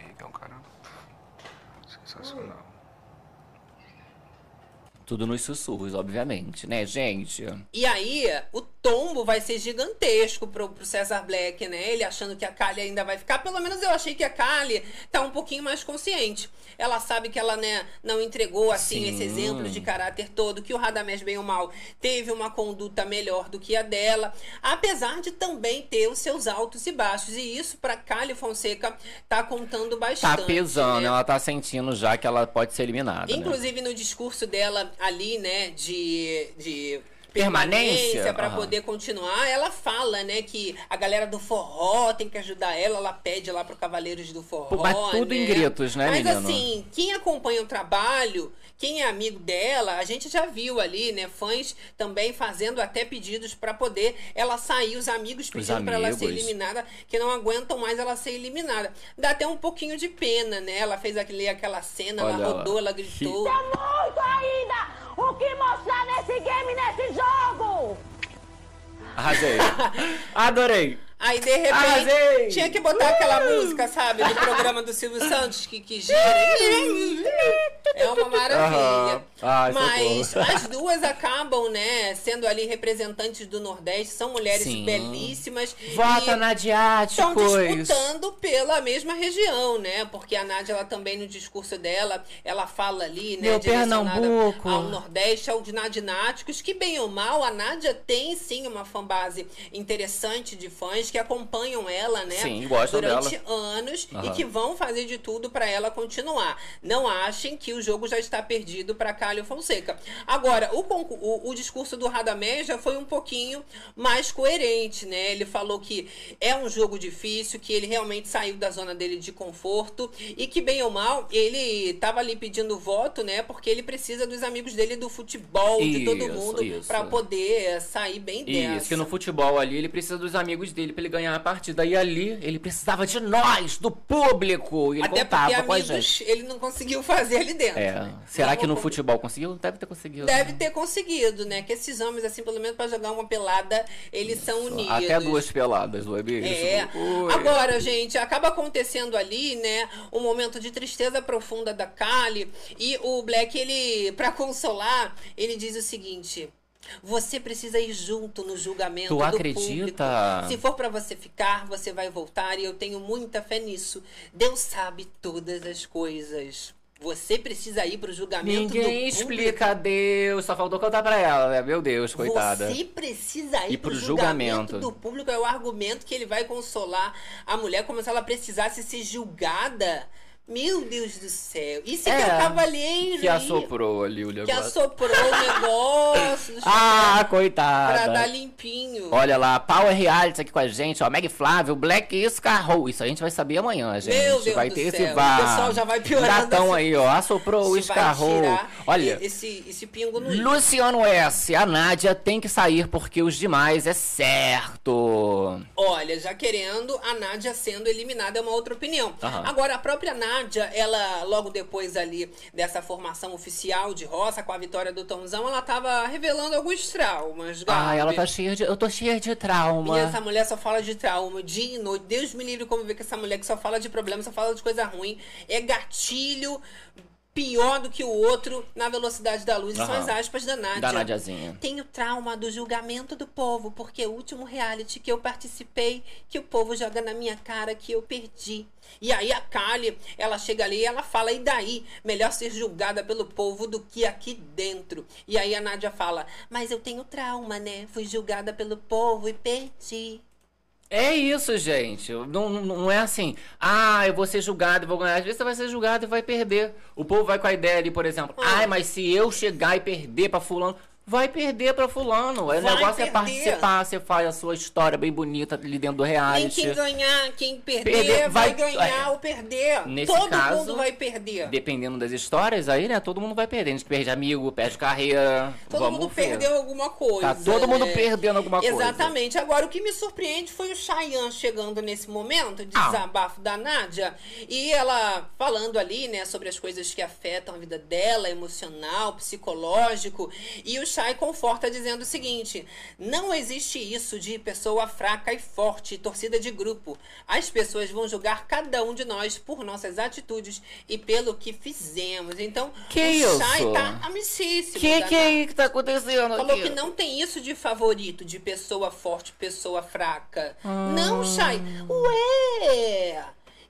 Henrique é um cara sensacional. Tudo nos sussurros, obviamente, né, gente? E aí, o tombo vai ser gigantesco pro, pro César Black, né? Ele achando que a Kali ainda vai ficar. Pelo menos eu achei que a Kali tá um pouquinho mais consciente. Ela sabe que ela, né, não entregou, assim, Sim. esse exemplo de caráter todo, que o Radamés, bem ou mal, teve uma conduta melhor do que a dela. Apesar de também ter os seus altos e baixos. E isso, pra Kali Fonseca, tá contando Tá bastante. pesando, né? ela tá sentindo já que ela pode ser eliminada. né? Inclusive no discurso dela ali, né, de, de Permanência? para poder continuar, ela fala, né, que a galera do forró tem que ajudar ela, ela pede lá pro Cavaleiros do Forró, mas tudo né? em gritos, né, Mas menino? assim, quem acompanha o trabalho, quem é amigo dela, a gente já viu ali, né, fãs também fazendo até pedidos para poder ela sair, os amigos pedindo para ela ser eliminada, que não aguentam mais ela ser eliminada. Dá até um pouquinho de pena, né? Ela fez aquele, aquela cena, Olha ela rodou, ela gritou. muito ainda o que mostrar nesse game, nesse jogo! Arrasei. *laughs* Adorei. Aí, de repente, Arrasei! tinha que botar aquela música, sabe? Do programa do Silvio *laughs* Santos, que, que gira. É uma maravilha. Aham. Ai, Mas socorro. *laughs* as duas acabam, né, sendo ali representantes do Nordeste, são mulheres Sim. belíssimas. Vota na Estão Diáticos. disputando pela mesma região, né? Porque a Nádia, ela também, no discurso dela, ela fala ali, né? Meu Pernambuco. Ao Nordeste, aos nadináticos, que bem ou mal, a Nádia tem sim uma fanbase interessante de fãs que acompanham ela, né? Sim, gostam durante dela. anos e Aham. que vão fazer de tudo para ela continuar. Não achem que o jogo já está perdido para Cálio Fonseca. Agora, o, o, o discurso do Radamé já foi um pouquinho mais coerente, né? Ele falou que é um jogo difícil, que ele realmente saiu da zona dele de conforto e que, bem ou mal, ele estava ali pedindo voto, né? Porque ele precisa dos amigos dele do futebol, de todo Isso, mundo, isso. para poder sair bem dessa. Isso, que no futebol ali ele precisa dos amigos dele pra ele ganhar a partida. E ali ele precisava de nós, do público. E ele Até contava porque com a amigos gente. ele não conseguiu fazer ali dentro. É. Será Não, que no como- futebol conseguiu? Deve ter conseguido. Deve né? ter conseguido, né? Que esses homens, assim, pelo menos pra jogar uma pelada, eles são unidos. Até duas peladas, não é mesmo? É. Ui. Agora, gente, acaba acontecendo ali, né, um momento de tristeza profunda da Kali e o Black, ele, pra consolar, ele diz o seguinte: você precisa ir junto no julgamento Tu do acredita? público. Se for pra você ficar, você vai voltar e eu tenho muita fé nisso. Deus sabe todas as coisas. Você precisa ir pro julgamento do Ninguém explica a Deus. Só faltou cantar pra ela, né? Meu Deus, coitada. Você precisa ir Ir pro, pro julgamento. julgamento. do público. É o argumento que ele vai consolar a mulher como se ela precisasse ser julgada. Meu Deus do céu. Isso é, que é cavaleiro. Que assoprou ali o Que negócio. assoprou o negócio. *laughs* Ah, coitada. Pra dar limpinho. Olha lá, Power Reality aqui com a gente, ó. Meg Flávio, Black Scarrow. Isso a gente vai saber amanhã, gente. Meu Deus vai do ter céu. esse vá. O pessoal já vai piorando Já tão assim. aí, ó. Assoprou *laughs* o Scarrow. Olha, Esse, esse pingo no. Luciano S. A Nádia tem que sair porque os demais é certo. Olha, já querendo a Nádia sendo eliminada é uma outra opinião. Aham. Agora, a própria Nádia, ela, logo depois ali dessa formação oficial de roça, com a vitória do Tomzão, ela tava revelando alguns traumas, Ah, ela tá cheia de. Eu tô cheia de trauma. E essa mulher só fala de trauma, dia e noite. Deus me livre como ver com essa mulher que só fala de problema, só fala de coisa ruim. É gatilho pior do que o outro na velocidade da luz. São Aham. as aspas da Nádia. Da Nadiazinha. Tenho trauma do julgamento do povo, porque o último reality que eu participei, que o povo joga na minha cara que eu perdi. E aí a Kali, ela chega ali e ela fala, e daí? Melhor ser julgada pelo povo do que aqui dentro. E aí a Nádia fala, mas eu tenho trauma, né? Fui julgada pelo povo e perdi. É isso, gente. Não, não- é assim, ah, eu vou ser julgado e vou ganhar. Às vezes você vai ser julgado e vai perder. O povo vai com a ideia ali, por exemplo, Ah. ai, mas se eu chegar e perder pra fulano, vai perder pra fulano. É, o Vai negócio é perder. participar, você faz a sua história bem bonita ali dentro do Nem reality. quem ganhar, quem perder, Perder, vai, vai- ganhar é. ou perder. Nesse Todo caso, mundo vai perder. Dependendo das histórias, aí, né, todo mundo vai perder. A gente perde amigo, perde carreira. Todo vamos mundo ver. perdeu alguma coisa. Tá todo mundo né? perdendo alguma coisa. Exatamente. Agora, o que me surpreende foi o Cheyenne chegando nesse momento de Ah. desabafo da Nádia. E ela falando ali, né, sobre as coisas que afetam a vida dela, emocional, psicológico. E o Chay conforta dizendo o seguinte: não existe isso de pessoa fraca e forte, torcida de grupo. As pessoas vão julgar cada um de nós por nossas atitudes e pelo que fizemos. Então, Que o Chay isso? tá amicíssimo. Que da que é aí que tá acontecendo Falou aqui? que não tem isso de favorito, de pessoa forte, pessoa fraca. Não, Chay. Ué!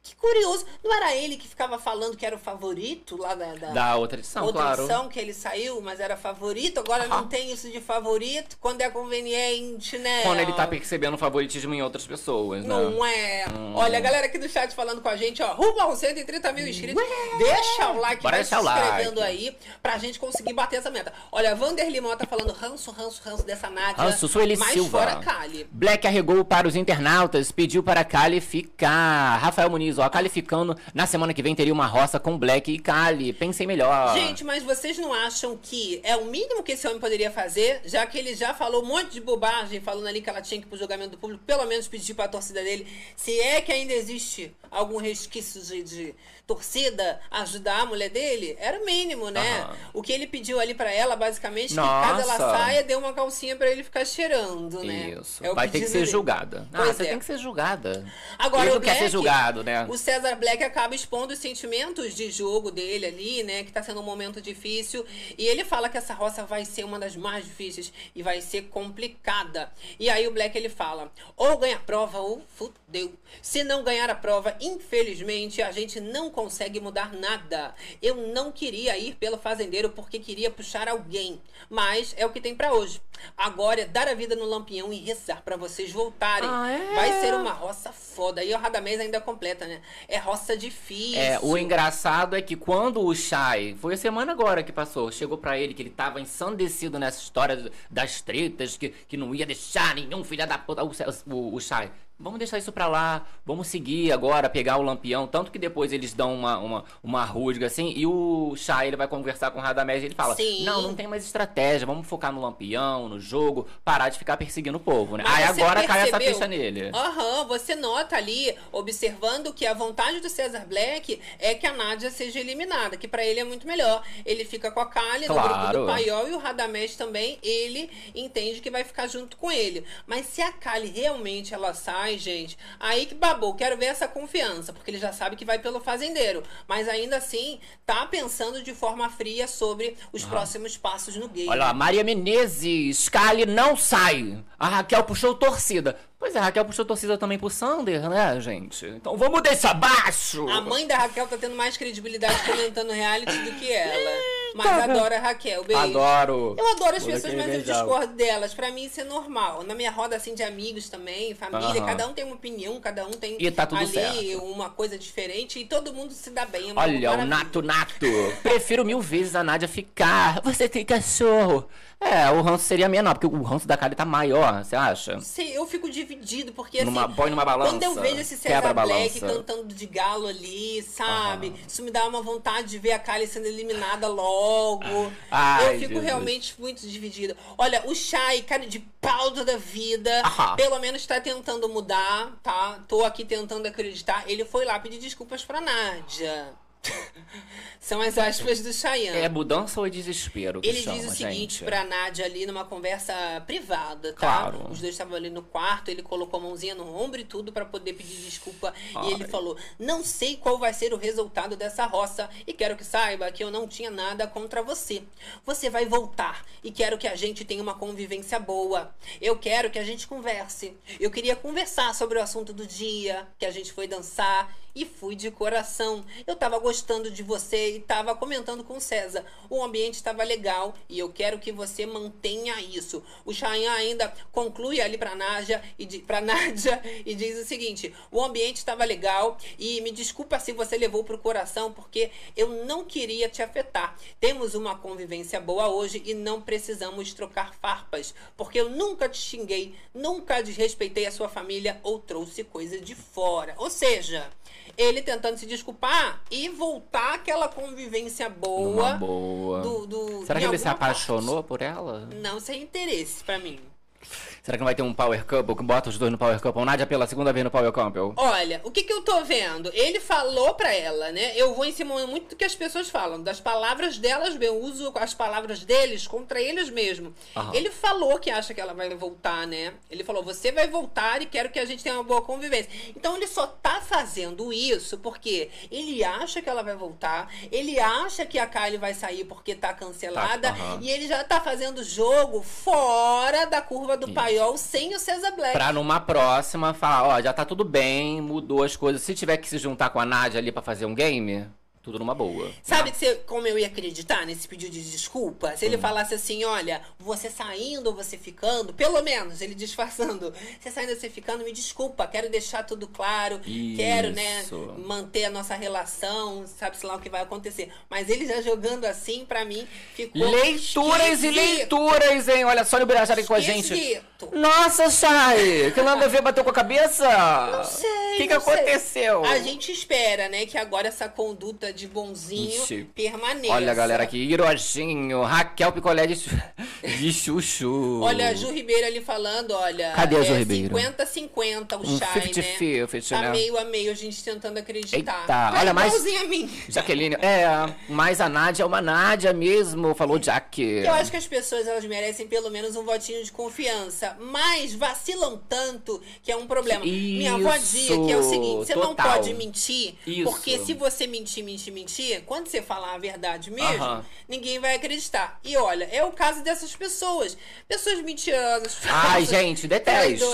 Que curioso. Não era ele que ficava falando que era o favorito lá da, da, Da outra edição, outra claro. edição que ele saiu, mas era favorito. Agora não tem isso de favorito quando é conveniente, né? Quando ele tá percebendo favoritismo em outras pessoas, né? Não é. Hum. Olha, a galera aqui do chat falando com a gente, ó. Rumo aos 130 mil inscritos. Deixa o like, Bora vai se deixar o like. inscrevendo aí pra gente conseguir bater essa meta. Olha, Vander Limão tá falando ranço, ranço, ranço dessa Nádia. Ranço, Sueli mas Silva. fora. Black arregou para os internautas, pediu para Kali ficar. Rafael Muniz, ó, Kali ficando. Na semana que vem teria uma roça com Black e Kali. Pensei melhor. Gente, mas vocês não acham que é o mínimo que esse homem poderia fazer, já que ele já falou um monte de bobagem, falando ali que ela tinha que ir pro julgamento do público, pelo menos pedir pra torcida dele, se é que ainda existe algum resquício de, de torcida ajudar a mulher dele, era o mínimo, né? Aham. O que ele pediu ali pra ela, basicamente, que caso ela Nossa. saia, deu uma calcinha pra ele ficar cheirando, né? Isso. É o Vai ter que ser dele. julgada. Ah, Pois você é. tem que ser julgada. Agora, Ele o não quer ser Black, julgado, né? O César Black acaba expondo os sentimentos de jogo dele ali, né? Que tá sendo um momento difícil. E ele fala que essa roça vai ser uma das mais difíceis e vai ser complicada. E aí o Black ele fala: ou ganha a prova ou fudeu. Se não ganhar a prova, infelizmente, a gente não consegue mudar nada. Eu não queria ir pelo fazendeiro porque queria puxar alguém. Mas é o que tem pra hoje. Agora é dar a vida no lampião e rezar pra vocês voltarem. Ah, é? Vai ser uma roça foda. E o Radamés ainda completa, né? É roça difícil. É, o engraçado é que quando o Shai, foi a semana agora que passou, chegou pra ele que ele tava ensandecido nessa história das tretas, que, que não ia deixar nenhum filho da puta, o, o, o Shai. Vamos deixar isso pra lá, vamos seguir agora, pegar o lampião. Tanto que depois eles dão uma, uma, uma rusga assim, e o Shai ele vai conversar com o Radamés e ele fala: Sim. Não, não tem mais estratégia, vamos focar no lampião, no jogo, parar de ficar perseguindo o povo, né? Mas Aí agora cai essa percebeu? ficha nele. Aham, você nota ali, observando que a vontade do César Black é que a Nádia seja eliminada, que pra ele é muito melhor. Ele fica com a Kali no grupo Claro. do Paiol e o Radamés também, ele entende que vai ficar junto com ele. Mas se a Kali realmente ela sai, gente, aí que babou, quero ver essa confiança, porque ele já sabe que vai pelo fazendeiro. Mas ainda assim, tá pensando de forma fria sobre os próximos passos no game. Olha lá, Maria Menezes, Kali não sai. A Raquel puxou torcida. Pois é, a Raquel puxou torcida também pro Sander, né, gente? Então vamos deixar abaixo. A mãe da Raquel tá tendo mais credibilidade comentando reality do que ela. Mas tá adoro a Raquel, beijo. Adoro. Eu adoro as Vou pessoas, mas eu discordo delas. Pra mim isso é normal. Na minha roda assim de amigos também, família, Aham. cada um tem uma opinião, cada um tem E tá tudo ali certo. uma coisa diferente e todo mundo se dá bem. É uma Olha, o maravilha. Nato Nato. *laughs* Prefiro mil vezes a Nádia ficar. Você tem cachorro. É, o ranço seria menor, porque o ranço da Kali tá maior, você acha? Sei, eu fico dividido, porque assim. Numa- põe numa balança, Quando eu vejo esse César Black cantando de galo ali, sabe? Isso me dá uma vontade de ver a Kylie sendo eliminada logo. Ai, eu fico Jesus. realmente muito dividida. Olha, o Shai, cara de pau da vida, Aham. pelo menos tá tentando mudar, tá? Tô aqui tentando acreditar. Ele foi lá pedir desculpas pra Nádia. São as aspas do Cheyenne. É mudança ou é desespero Ele chama, diz o seguinte gente? pra Nádia ali numa conversa privada, tá? Claro. Os dois estavam ali no quarto, ele colocou a mãozinha no ombro e tudo pra poder pedir desculpa. E ele Ai. falou: Não sei qual vai ser o resultado dessa roça e quero que saiba que eu não tinha nada contra você. Você vai voltar e quero que a gente tenha uma convivência boa. Eu quero que a gente converse. Eu queria conversar sobre o assunto do dia, que a gente foi dançar e fui de coração. Eu tava gostando de você e tava comentando com o César. O ambiente estava legal e eu quero que você mantenha isso. O Chayanne ainda conclui ali pra Nádia e pra *laughs* Nádia e diz o seguinte: "O ambiente estava legal e me desculpa se você levou pro coração porque eu não queria te afetar. Temos uma convivência boa hoje e não precisamos trocar farpas, porque eu nunca te xinguei, nunca desrespeitei a sua família ou trouxe coisa de fora." Ou seja, ele tentando se desculpar e voltar àquela convivência boa. Numa boa. do- do- Será que ele se alguma parte. apaixonou por ela? Não, sem interesse pra mim. Será que não vai ter um Power Couple que bota os dois no Power Couple? Nádia pela segunda vez no Power Couple? Olha, o que que eu tô vendo? Ele falou pra ela, né? Eu vou em cima muito do que as pessoas falam, das palavras delas, eu uso as palavras deles contra eles mesmo. Aham. Ele falou que acha que ela vai voltar, né? Ele falou: "Você vai voltar e quero que a gente tenha uma boa convivência". Então ele só tá fazendo isso porque ele acha que ela vai voltar, ele acha que a Kylie vai sair porque tá cancelada Tá, e ele já tá fazendo jogo fora da curva do Isso. paiol sem o César Black. Pra numa próxima falar, ó, já tá tudo bem, mudou as coisas. Se tiver que se juntar com a Nádia ali pra fazer um game, tudo numa boa. Sabe você- como eu ia acreditar nesse pedido de desculpa? Se Hum. ele falasse assim, olha, você saindo ou você ficando, pelo menos, ele disfarçando, você saindo ou você ficando, me desculpa, quero deixar tudo claro, quero, né, Isso. manter a nossa relação, sabe-se lá o que vai acontecer. Mas ele já jogando assim, pra mim, ficou Leituras e esquisito. leituras, hein? Olha só o Birajara com a gente. Nossa, Chay! Que nada a ver bateu com a cabeça? Não sei, Ai, que, que sei. aconteceu? A gente espera, né, que agora essa conduta de bonzinho Ixi. permaneça. Olha, galera, aqui, Irojinho, Raquel Picolé de, *laughs* de chuchu. Olha, Ju Ribeiro ali falando, olha. Cadê a Ju é Ribeiro? 50-50 o Um Shai, 50-50, né? Tá né? meio a meio, a gente tentando acreditar. Eita, Tá olha, igualzinho a mim. Jaqueline, é, mas a Nádia é uma Nádia mesmo, falou Jaque. Eu acho que as pessoas elas merecem pelo menos um votinho de confiança, mas vacilam tanto que é um problema. Minha avó dizia que é o seguinte: você não total. pode mentir, Isso. porque se você mentir, mentir, mentir, quando você falar a verdade mesmo, Aham. ninguém vai acreditar. E olha, é o caso dessas pessoas. Pessoas mentirosas. Ai, gente, detesto.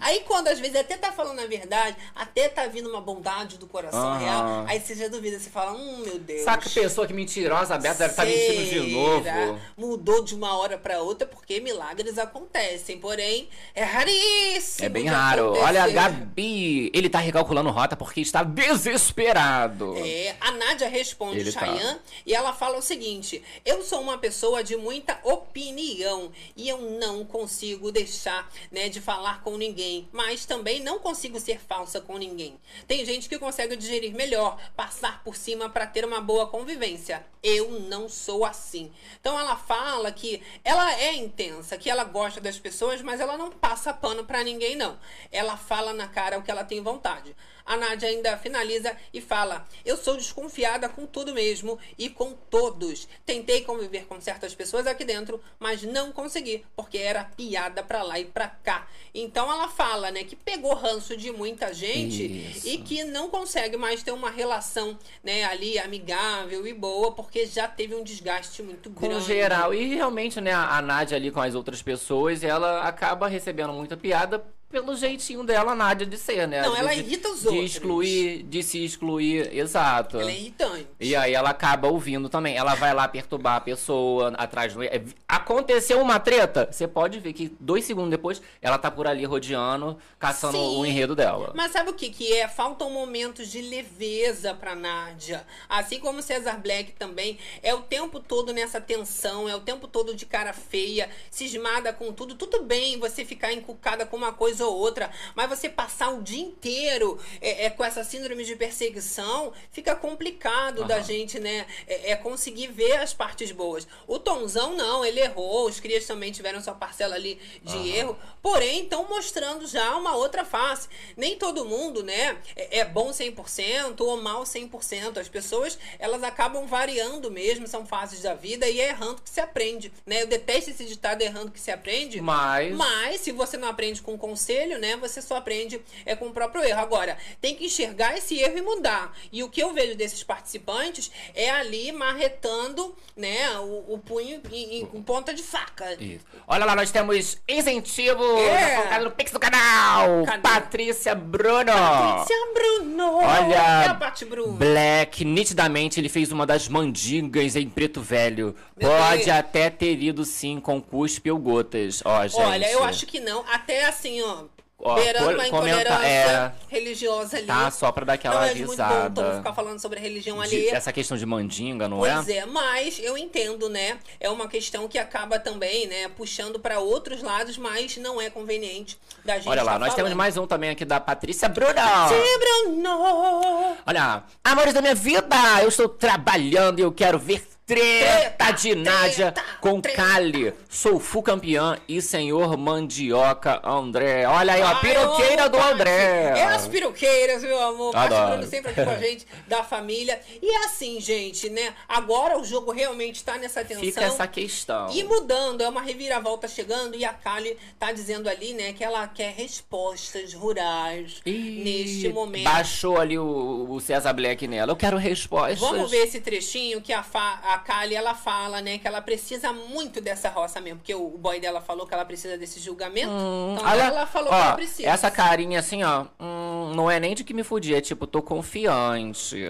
Aí quando às vezes até tá falando a verdade, até tá vindo uma bondade do coração Aham. real, aí você já duvida, você fala, hum, meu Deus. Saca pessoa que mentirosa, a Beto deve estar mentindo de novo. Mudou de uma hora pra outra porque milagres acontecem. Porém, é raríssimo. É bem raro. acontecer. Olha, a Gabi, ele tá recalculando rota porque está desesperado. É, a Nádia responde Ele o tá. Chayanne e ela fala o seguinte: Eu sou uma pessoa de muita opinião e eu não consigo deixar né, de falar com ninguém, mas também não consigo ser falsa com ninguém. Tem gente que consegue digerir melhor, passar por cima para ter uma boa convivência. Eu não sou assim. Então ela fala que ela é intensa, que ela gosta das pessoas, mas ela não passa pano para ninguém, não. Ela fala na cara o que ela tem vontade. A Nádia ainda finaliza e fala: Eu sou desconfiada com tudo mesmo e com todos. Tentei conviver com certas pessoas aqui dentro, mas não consegui, porque era piada pra lá e pra cá. Então ela fala, né, que pegou ranço de muita gente Isso. e que não consegue mais ter uma relação, né, ali amigável e boa, porque já teve um desgaste muito Com grande. geral. E realmente, né, a Nádia ali com as outras pessoas, ela acaba recebendo muita piada pelo jeitinho dela, Nádia, de ser, né? Não, Às ela vezes irrita os de outros. excluir, de se excluir, exato. Ela é irritante. E aí ela acaba ouvindo também. Ela vai lá perturbar a pessoa atrás do. é, Aconteceu uma treta, você pode ver que dois segundos depois ela tá por ali rodeando, caçando Sim. o enredo dela. Mas sabe o que que é? Faltam momentos de leveza pra Nádia. Assim como Cesar Black também. É o tempo todo nessa tensão, é o tempo todo de cara feia, cismada com tudo. Tudo bem você ficar encucada com uma coisa ou outra, mas você passar o dia inteiro é, é, com essa síndrome de perseguição, fica complicado da Aham. gente, né? É, é conseguir ver as partes boas. O Tonzão não, ele errou, os crias também tiveram sua parcela ali de Aham. erro, porém estão mostrando já uma outra face. Nem todo mundo, né, é, é bom 100% ou mal 100%. As pessoas, elas acabam variando mesmo, são fases da vida e é errando que se aprende, né? Eu detesto esse ditado errando que se aprende. Mas. Mas se você não aprende com conselho, né, você só aprende é com o próprio erro. Agora, tem que enxergar esse erro e mudar. E o que eu vejo desses participantes é ali marretando, né, o, o punho em, em- com ponta de faca. Isso. Olha lá, nós temos incentivo É. no Pix do canal. Cadê? Patrícia Bruno. Patrícia Bruno! Olha, É a Bruno. Black, nitidamente ele fez uma das mandingas em preto velho. Meu Pode Deus. até ter ido sim com cuspe ou gotas. Ó, gente. Olha, eu acho que não. Até assim, ó. Ó, beirando col- uma comenta- é. religiosa ali. Tá, só pra dar aquela não é muito bom tom ficar falando sobre religião De- ali. essa questão de mandinga, não Pois é? é, mas eu entendo, né? É uma questão que acaba também, né, puxando para outros lados, mas não é conveniente da gente Olha lá, tá nós temos falando. mais um também aqui da Patrícia Bruno. Sim, Bruno! Olha, amores da minha vida, eu estou trabalhando e eu quero ver treta, de Nádia treta, com treta. Kali. Sou full campeã e senhor mandioca André. Olha aí, ó, a Ai, piroqueira amo, do. André. É as piroqueiras, meu amor. Bruno sempre aqui com a gente, *laughs* da família. E é assim, gente, né? Agora o jogo realmente tá nessa tensão. Fica essa questão. E mudando, é uma reviravolta chegando e a Kali tá dizendo ali, né, que ela quer respostas rurais Ih, neste momento. Baixou ali o, o César Black nela. Eu quero respostas. Vamos ver esse trechinho que a, Fa- a Kali, ela fala, né, que ela precisa muito dessa roça mesmo, porque o, boy dela falou que ela precisa desse julgamento. então Olha, ela falou Hum, ó, que ela precisa. Essa carinha assim, ó. hum, não é nem de que me fudi, é tipo, tô confiante.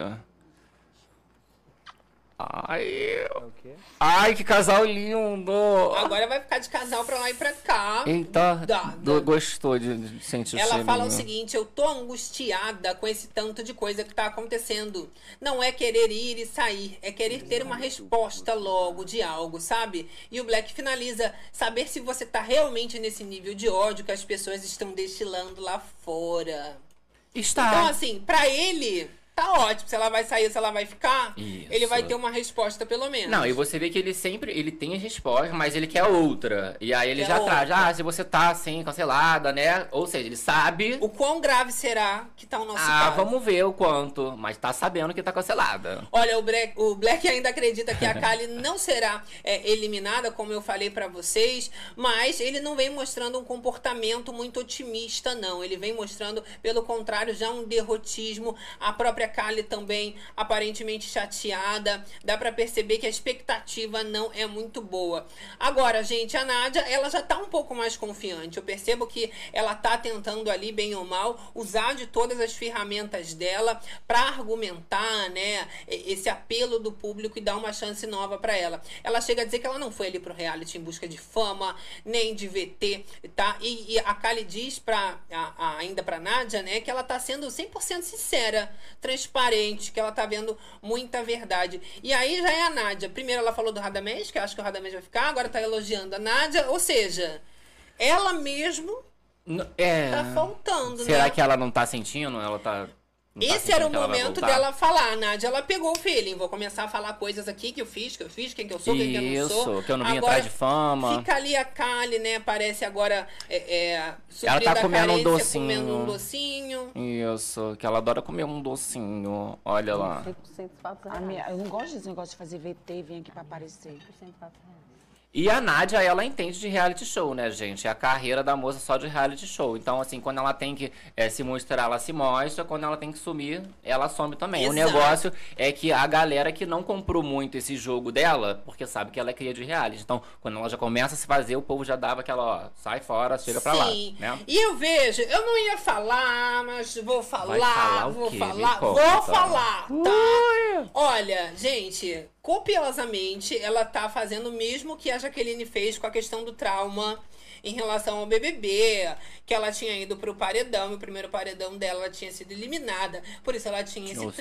Ai. Ai, que casal lindo. Agora vai ficar de casal pra lá e pra cá. Eita, Dá, do- dá. gostou de de sentir o Ela cheirinho. fala o seguinte: eu tô angustiada com esse tanto de coisa que tá acontecendo. Não é querer ir e sair, é querer ter uma resposta logo de algo, sabe? E o Black finaliza: saber se você tá realmente nesse nível de ódio que as pessoas estão destilando lá fora. Está. Então, assim, pra ele, tá ótimo. Se ela vai sair, se ela vai ficar, Isso. ele vai ter uma resposta, pelo menos. Não, e você vê que ele sempre, ele tem a resposta, mas ele quer outra. E aí ele Quer já traz, outra. ah, se você tá assim, cancelada, né? Ou seja, ele sabe. O quão grave será que tá o nosso Ah, caso? vamos ver o quanto, mas tá sabendo que tá cancelada. Olha, o Black, o Black ainda acredita que a Kali *laughs* não será é, eliminada, como eu falei pra vocês, mas ele não vem mostrando um comportamento muito otimista, não. Ele vem mostrando, pelo contrário, já um derrotismo. A própria Kali também aparentemente chateada. Dá pra perceber que a expectativa não é muito boa. Agora, gente, a Nádia, ela já tá um pouco mais confiante. Eu percebo que ela tá tentando ali, bem ou mal, usar de todas as ferramentas dela pra argumentar, né, esse apelo do público e dar uma chance nova pra ela. Ela chega a dizer que ela não foi ali pro reality em busca de fama, nem de VT, tá? E, e a Kali diz pra, a- a- ainda pra Nádia, né, que ela tá sendo 100% sincera, transparente, que ela tá vendo muita verdade. E aí já é a Nádia. Primeiro ela falou do Radamés, que acha que o Radamés vai ficar, agora tá elogiando a Nádia, ou seja, ela mesmo É. tá faltando, Será né? que ela não tá sentindo? Ela tá. Tá Esse era o momento dela falar, a Nádia, ela pegou o feeling. Vou começar a falar coisas aqui que eu fiz, que eu fiz, quem que eu sou, quem que eu não sou. Isso, que eu não vim Agora, atrás de fama. Fica ali a Kali, né? Parece agora é, é, Ela tá comendo um docinho. comendo um docinho. Isso, que ela adora comer um docinho. Olha lá. A minha- eu não gosto desse negócio de fazer VT e vir aqui pra aparecer. E a Nádia, ela entende de reality show, né, gente? É a carreira da moça só de reality show. Então, assim, quando ela tem que eh, se mostrar, ela se mostra. Quando ela tem que sumir, ela some também. O Exato. negócio é que a galera que não comprou muito esse jogo dela, porque sabe que ela é cria de reality. Então, quando ela já começa a se fazer, o povo já dava aquela, ó, sai fora, chega pra lá. Sim. Né? E eu vejo, eu não ia falar, mas vou falar, falar o vou falar, vou falar, tá? Olha, gente, copiosamente ela tá fazendo o mesmo que a Jaqueline fez com a questão do trauma em relação ao BBB, que ela tinha ido pro paredão, e o primeiro paredão dela ela tinha sido eliminada, por isso ela tinha esse trauma,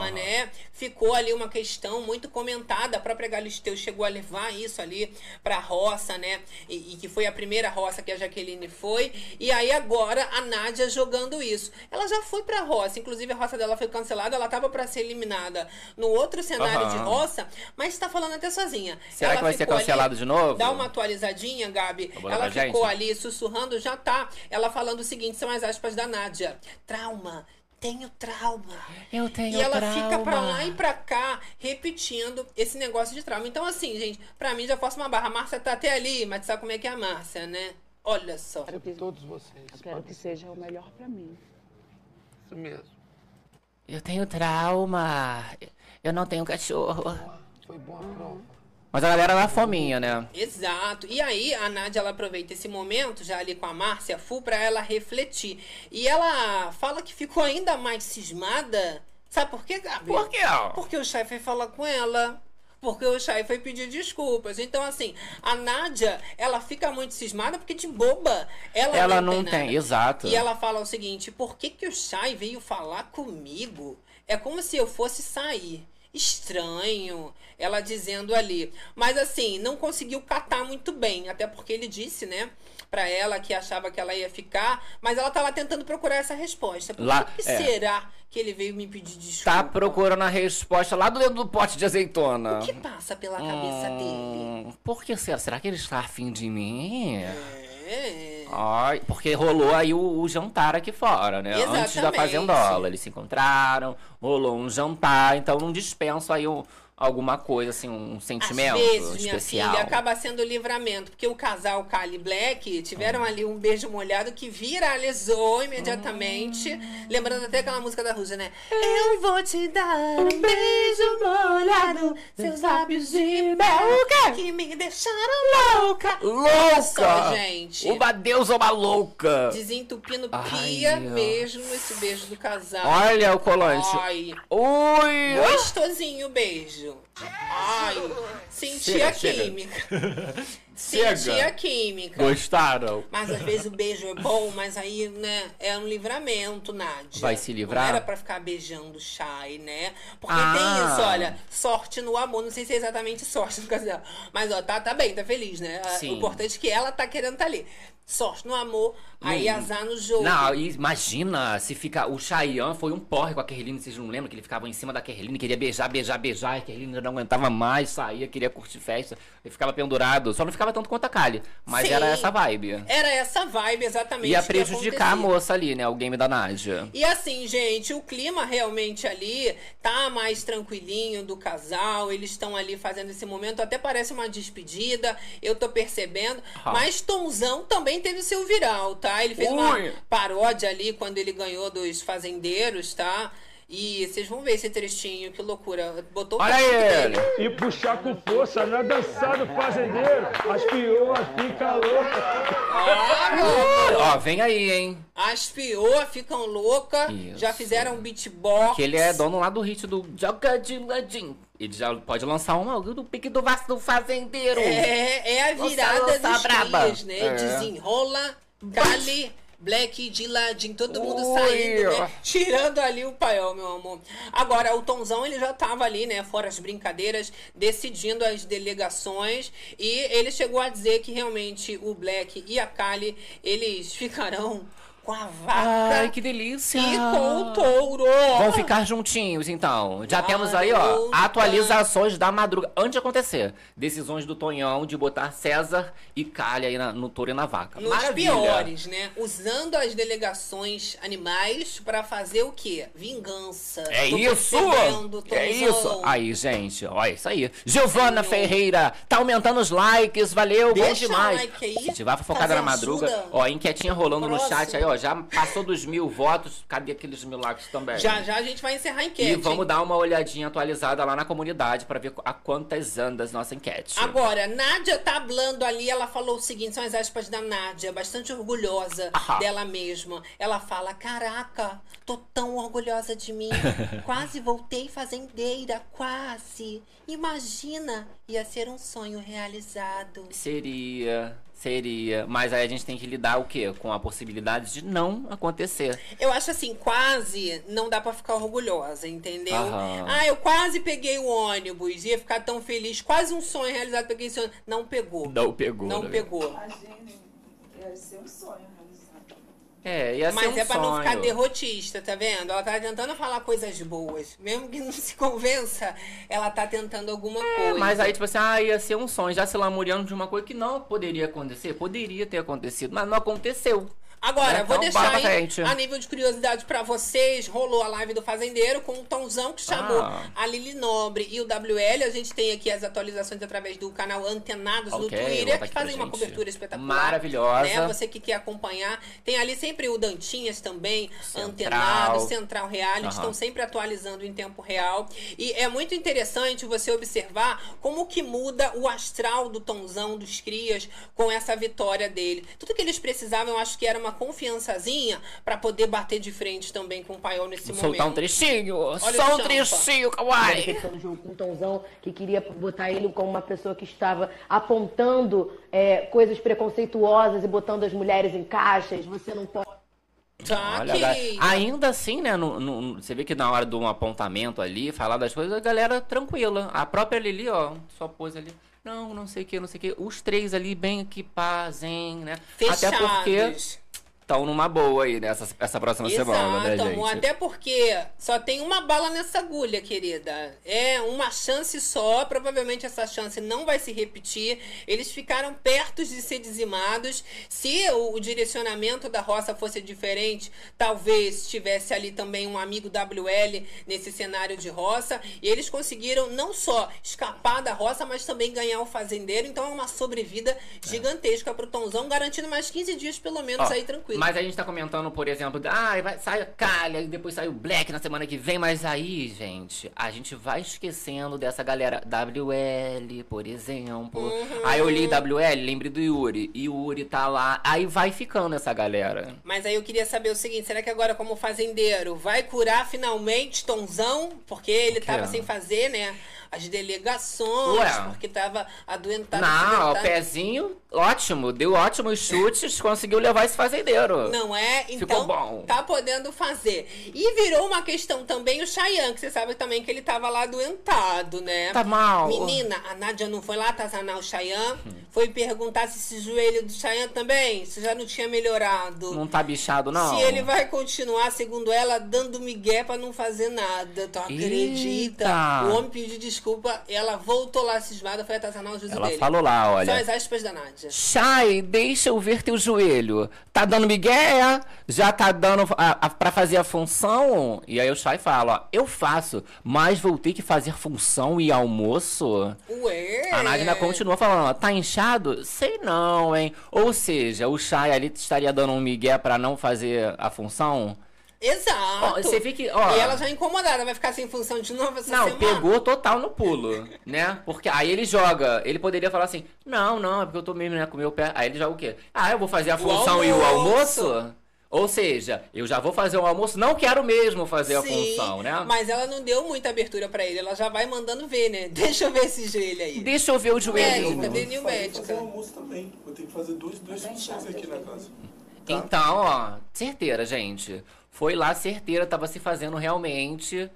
trauma, né? Ficou ali uma questão muito comentada, a própria Galisteu chegou a levar isso ali pra roça, né? E, e que foi a primeira roça que a Jaqueline foi, e aí agora a Nádia jogando isso. Ela já foi pra roça, inclusive a roça dela foi cancelada, ela tava pra ser eliminada no outro cenário Aham. de roça, mas tá falando até sozinha. Será Ela que vai ser ficou ali- cancelado de novo? Dá uma atualizadinha, Gabi. Ela ficou ali sussurrando, já tá. Ela falando o seguinte, são as aspas da Nádia. Trauma. Tenho trauma. Eu tenho E ela trauma. fica pra lá e pra cá repetindo esse negócio de trauma. Então, assim, gente, pra mim já força uma barra. A Márcia tá até ali, mas sabe como é que é a Márcia, né? Olha só. Quero que, Todos vocês. eu quero que seja o melhor pra mim. Isso mesmo. Eu tenho trauma. Eu não tenho cachorro. Foi boa a prova. Mas a galera dá fominha, né? Exato. E aí a Nádia ela aproveita esse momento já ali com a Márcia Fu pra ela refletir. E ela fala que ficou ainda mais cismada. Sabe por quê, Gabi? Por quê? Porque o chefe foi falar com ela. Porque o Chay foi pedir desculpas. Então, assim, a Nádia, ela fica muito cismada porque de boba ela, Ela não, não tem, tem, exato. E ela fala o seguinte: por que, que o Chay veio falar comigo? É como se eu fosse sair. Estranho, ela dizendo ali. Mas assim, não conseguiu catar muito bem, até porque ele disse, né, pra ela que achava que ela ia ficar, mas ela tá lá tentando procurar essa resposta. Por Lá- que, que é. será que ele veio me pedir desculpa? Tá procurando a resposta lá do dedo do pote de azeitona. O que passa pela cabeça dele? Hum, Por que será? Será que ele está afim de mim? É. Ai, porque rolou aí o, o jantar aqui fora, né? Antes da Exatamente. fazendola. Eles se encontraram, rolou um jantar, então não dispenso aí um- alguma coisa, assim, um sentimento Às vezes, minha especial. filha, acaba sendo livramento, porque o casal Kali Black tiveram ali um beijo molhado que viralizou imediatamente. Lembrando até aquela música da Ruja, né? Eu vou te dar um beijo molhado, seus lábios de mel que me deixaram louca. Louca! Só, gente. Uma deusa uma louca! Desentupindo Ai, pia ó. mesmo esse beijo do casal. Olha o colante. Ai, Ui! gostosinho o beijo. Ai, senti Chega, a chega. química. *laughs* Chega. sentia química. Gostaram? Mas às vezes o beijo é bom, mas aí, né, é um livramento, Nádia. Vai se livrar? Não era pra ficar beijando Shai, né? Porque Ah. tem isso, olha, sorte no amor. Não sei se é exatamente sorte *laughs* no caso dela. Mas, ó, tá, tá bem, tá feliz, né? Ah, Sim. O importante é que ela tá querendo tá ali. Sorte no amor, aí Hum. azar no jogo. Não, imagina se fica. O Chayanne foi um porre com a Kerline, vocês não lembram? Que ele ficava em cima da Kerline, queria beijar, beijar, beijar, e a Kerline não aguentava mais, saía, queria curtir festa. Ele ficava pendurado. Só não ficava tanto quanto a Kali. Mas Sim. era essa vibe. Era essa vibe exatamente. Ia prejudicar a moça ali, né? O game da Nádia. E assim, gente, o clima realmente ali tá mais tranquilinho do casal. Eles estão ali fazendo esse momento. Até parece uma despedida, eu tô percebendo. Ah. Mas Tonzão também teve o seu viral, tá? Ele fez uma Ui. paródia ali quando ele ganhou dos fazendeiros, tá? E vocês vão ver esse trechinho, que loucura. Botou o Olha ele. dele. E puxar com força, não é dançar do fazendeiro. As pioas fica louca. Ó, vem aí, hein? As fioas ficam loucas, já fizeram beatbox. Que ele é dono lá do hit do Joga de Ladinho. Ele já pode lançar uma do pique do Vasco do Fazendeiro. É, é a virada dos braba. dias, né? É. Desenrola, Kali, Black, de ladinho, todo mundo Ui. saindo, né? Tirando ali o paiol, meu amor. Agora, o Tonzão, ele já tava ali, né? Fora as brincadeiras, decidindo as delegações. E ele chegou a dizer que realmente o Black e a Kali, eles ficarão com a vaca Ai, que delícia! e com o touro. Vão ficar juntinhos, então. Já temos aí, ó, atualizações da madruga. Antes de acontecer, decisões do Tonhão de botar César e Calha aí na- no touro e na vaca. Nos Maravilha. piores, né? Usando as delegações animais pra fazer o quê? Vingança. É Tô isso! É Tonzão. isso! Aí, gente, olha isso aí. Giovana Ferreira, tá aumentando os likes, valeu, bom Deixa o demais. like aí, Se tiver fofocada fazer na madruga, ajuda. ó, enquetezinha rolando no Próximo. chat aí, ó, já passou dos mil votos. Cadê aqueles mil likes também? Já já a gente vai encerrar a enquete. E vamos dar uma olhadinha atualizada lá na comunidade pra ver a quantas andas nossa enquete. Agora, Nádia tá hablando ali, ela falou o seguinte, são as aspas da Nádia, bastante orgulhosa Ahá. dela mesma. Ela fala, caraca, tô tão orgulhosa de mim, *laughs* quase voltei fazendeira, quase. Imagina, ia ser um sonho realizado. Seria, seria. Mas aí a gente tem que lidar o quê? Com a possibilidade de não acontecer. Eu acho assim, quase não dá pra ficar orgulhosa, entendeu? Aham. Ah, eu quase peguei o ônibus, ia ficar tão feliz, quase um sonho realizado, peguei esse ônibus. Não pegou. Não pegou. Não né? pegou. Deve ser um sonho. É, ia Mas um é pra não ficar derrotista, tá vendo? Ela tá tentando falar coisas boas. Mesmo que não se convença, ela tá tentando alguma coisa. É, Mas aí, tipo assim, ah, ia ser um sonho, já se lamuriando de uma coisa que não poderia acontecer. Poderia ter acontecido, mas não aconteceu. Agora, Né? vou Então, deixar aí, a nível de curiosidade pra vocês, rolou a live do Fazendeiro com o Tonzão que chamou Ah. a Lili Nobre e o WL. A gente tem aqui as atualizações através do canal Antenados no Ok, Twitter, que fazem uma cobertura espetacular. Maravilhosa. Né? Você que quer acompanhar. Tem ali sempre o Dantinhas também, Central. Antenado, Central Reality, Aham. estão sempre atualizando em tempo real. E é muito interessante você observar como que muda o astral do Tonzão, dos Crias, com essa vitória dele. Tudo que eles precisavam, eu acho que era uma confiançazinha pra poder bater de frente também com o Paiol nesse Vou momento. soltar um trechinho. Olha Só um trechinho, do jogo com o Tonzão, que queria botar ele como uma pessoa que estava apontando é, coisas preconceituosas e botando as mulheres em caixas. Você não pode. Tá, Olha, ainda assim, né? no- no- você vê que na hora do apontamento ali, falar das coisas, a galera tranquila. A própria Lili, ó, só pôs ali. Não, não sei o que, não sei o que. Os três ali bem equipados, hein, né? Até porque Fechados. Estão numa boa aí nessa essa próxima semana, né, Exato, gente? amor. Até porque só tem uma bala nessa agulha, querida. É uma chance só. Provavelmente essa chance não vai se repetir. Eles ficaram perto de ser dizimados. Se o, o direcionamento da roça fosse diferente, talvez tivesse ali também um amigo WL nesse cenário de roça. E eles conseguiram não só escapar da roça, mas também ganhar o fazendeiro. Então é uma sobrevida gigantesca pro Tonzão, garantindo mais 15 dias pelo menos Ó, aí tranquilo. Mas a gente tá comentando, por exemplo, ah, vai, sai a Calha, e depois sai o Black na semana que vem, mas aí, gente, a gente vai esquecendo dessa galera. WL, por exemplo. Uhum. Aí eu olhei WL, lembrei do Yuri. E o Yuri tá lá. Aí vai ficando essa galera. Mas aí eu queria saber o seguinte, será que agora como fazendeiro vai curar finalmente Tonzão? Porque ele tava sem fazer, né? as delegações, Ué. porque tava adoentado. Não, o pezinho, ótimo. Deu ótimos chutes, conseguiu levar esse fazendeiro. Não é? Ficou Então, bom. tá podendo fazer. E virou uma questão também o Chayanne, que você sabe também que ele tava lá adoentado, né? Tá mal. Menina, a Nádia não foi lá atazanar o Chayanne? Foi perguntar se esse joelho do Chayanne também, se já não tinha melhorado. Não tá bichado, não? Se ele vai continuar, segundo ela, dando migué pra não fazer nada. Tu acredita? Eita. O homem pediu desculpa, ela voltou lá cismada, foi atazanar o Ela dele. falou lá, olha. São as aspas da Nádia. Chay, deixa eu ver teu joelho. Tá dando migué? Já tá dando a, a, pra fazer a função? E aí o Chay fala, ó, eu faço, mas vou ter que fazer função e almoço? Ué. A Nádia ainda continua falando, ó, tá inchado? Sei não, hein? Ou seja, o Chay ali estaria dando um migué pra não fazer a função? Exato. Ó, você fica, ó. E ela já incomodada, vai ficar sem função de novo essa Não, semana? pegou total no pulo, né? Porque aí ele joga, ele poderia falar assim, não, não, é porque eu tô mesmo, né, com o meu pé. Aí ele joga o quê? Ah, eu vou fazer a O função e o almoço. Ou seja, eu já vou fazer o almoço, não quero mesmo fazer a Sim, função, né? Mas ela não deu muita abertura pra ele, ela já vai mandando ver, né? *laughs* Deixa eu ver esse joelho aí. Deixa eu ver o joelho. Médica, Denil médica. Fazer o almoço também. Vou ter que fazer duas, duas funções aqui na casa. Então, ó, certeira, gente. Foi lá, certeira, tava se fazendo realmente.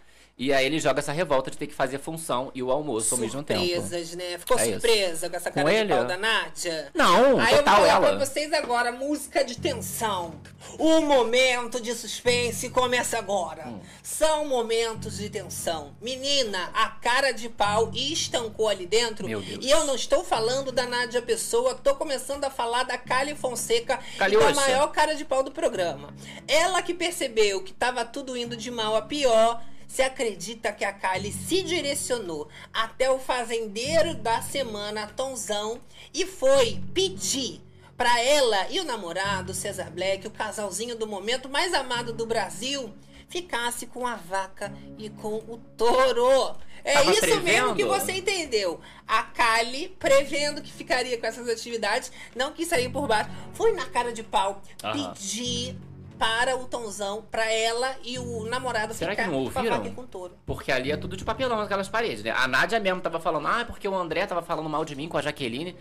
E aí ele joga essa revolta de ter que fazer função e o almoço ao mesmo tempo. Surpresas, né? Ficou É isso. surpresa com essa cara Com de ele? pau da Nádia? Não, Aí eu vou total falar ela. pra vocês agora, música de tensão. O momento de suspense começa agora. Hum. São momentos de tensão. Menina, a cara de pau estancou ali dentro. Meu Deus. E eu não estou falando da Nádia Pessoa, tô começando a falar da Kali Fonseca e da Caliúcha. maior cara de pau do programa. Ela que percebeu que tava tudo indo de mal a pior. Se acredita que a Kali se direcionou até o fazendeiro da semana, Tonzão, e foi pedir pra ela e o namorado, Cesar Black, o casalzinho do momento mais amado do Brasil, ficasse com a vaca e com o touro. É Tava isso mesmo que prevendo? você entendeu. A Kali, prevendo que ficaria com essas atividades, não quis sair por baixo, foi na cara de pau Aham. pedir para o Tonzão, pra ela e o namorado Será ficar que não ouviram? com o touro. Porque ali é tudo de papelão naquelas paredes, né? A Nádia mesmo tava falando, ah, é porque o André tava falando mal de mim com a Jaqueline.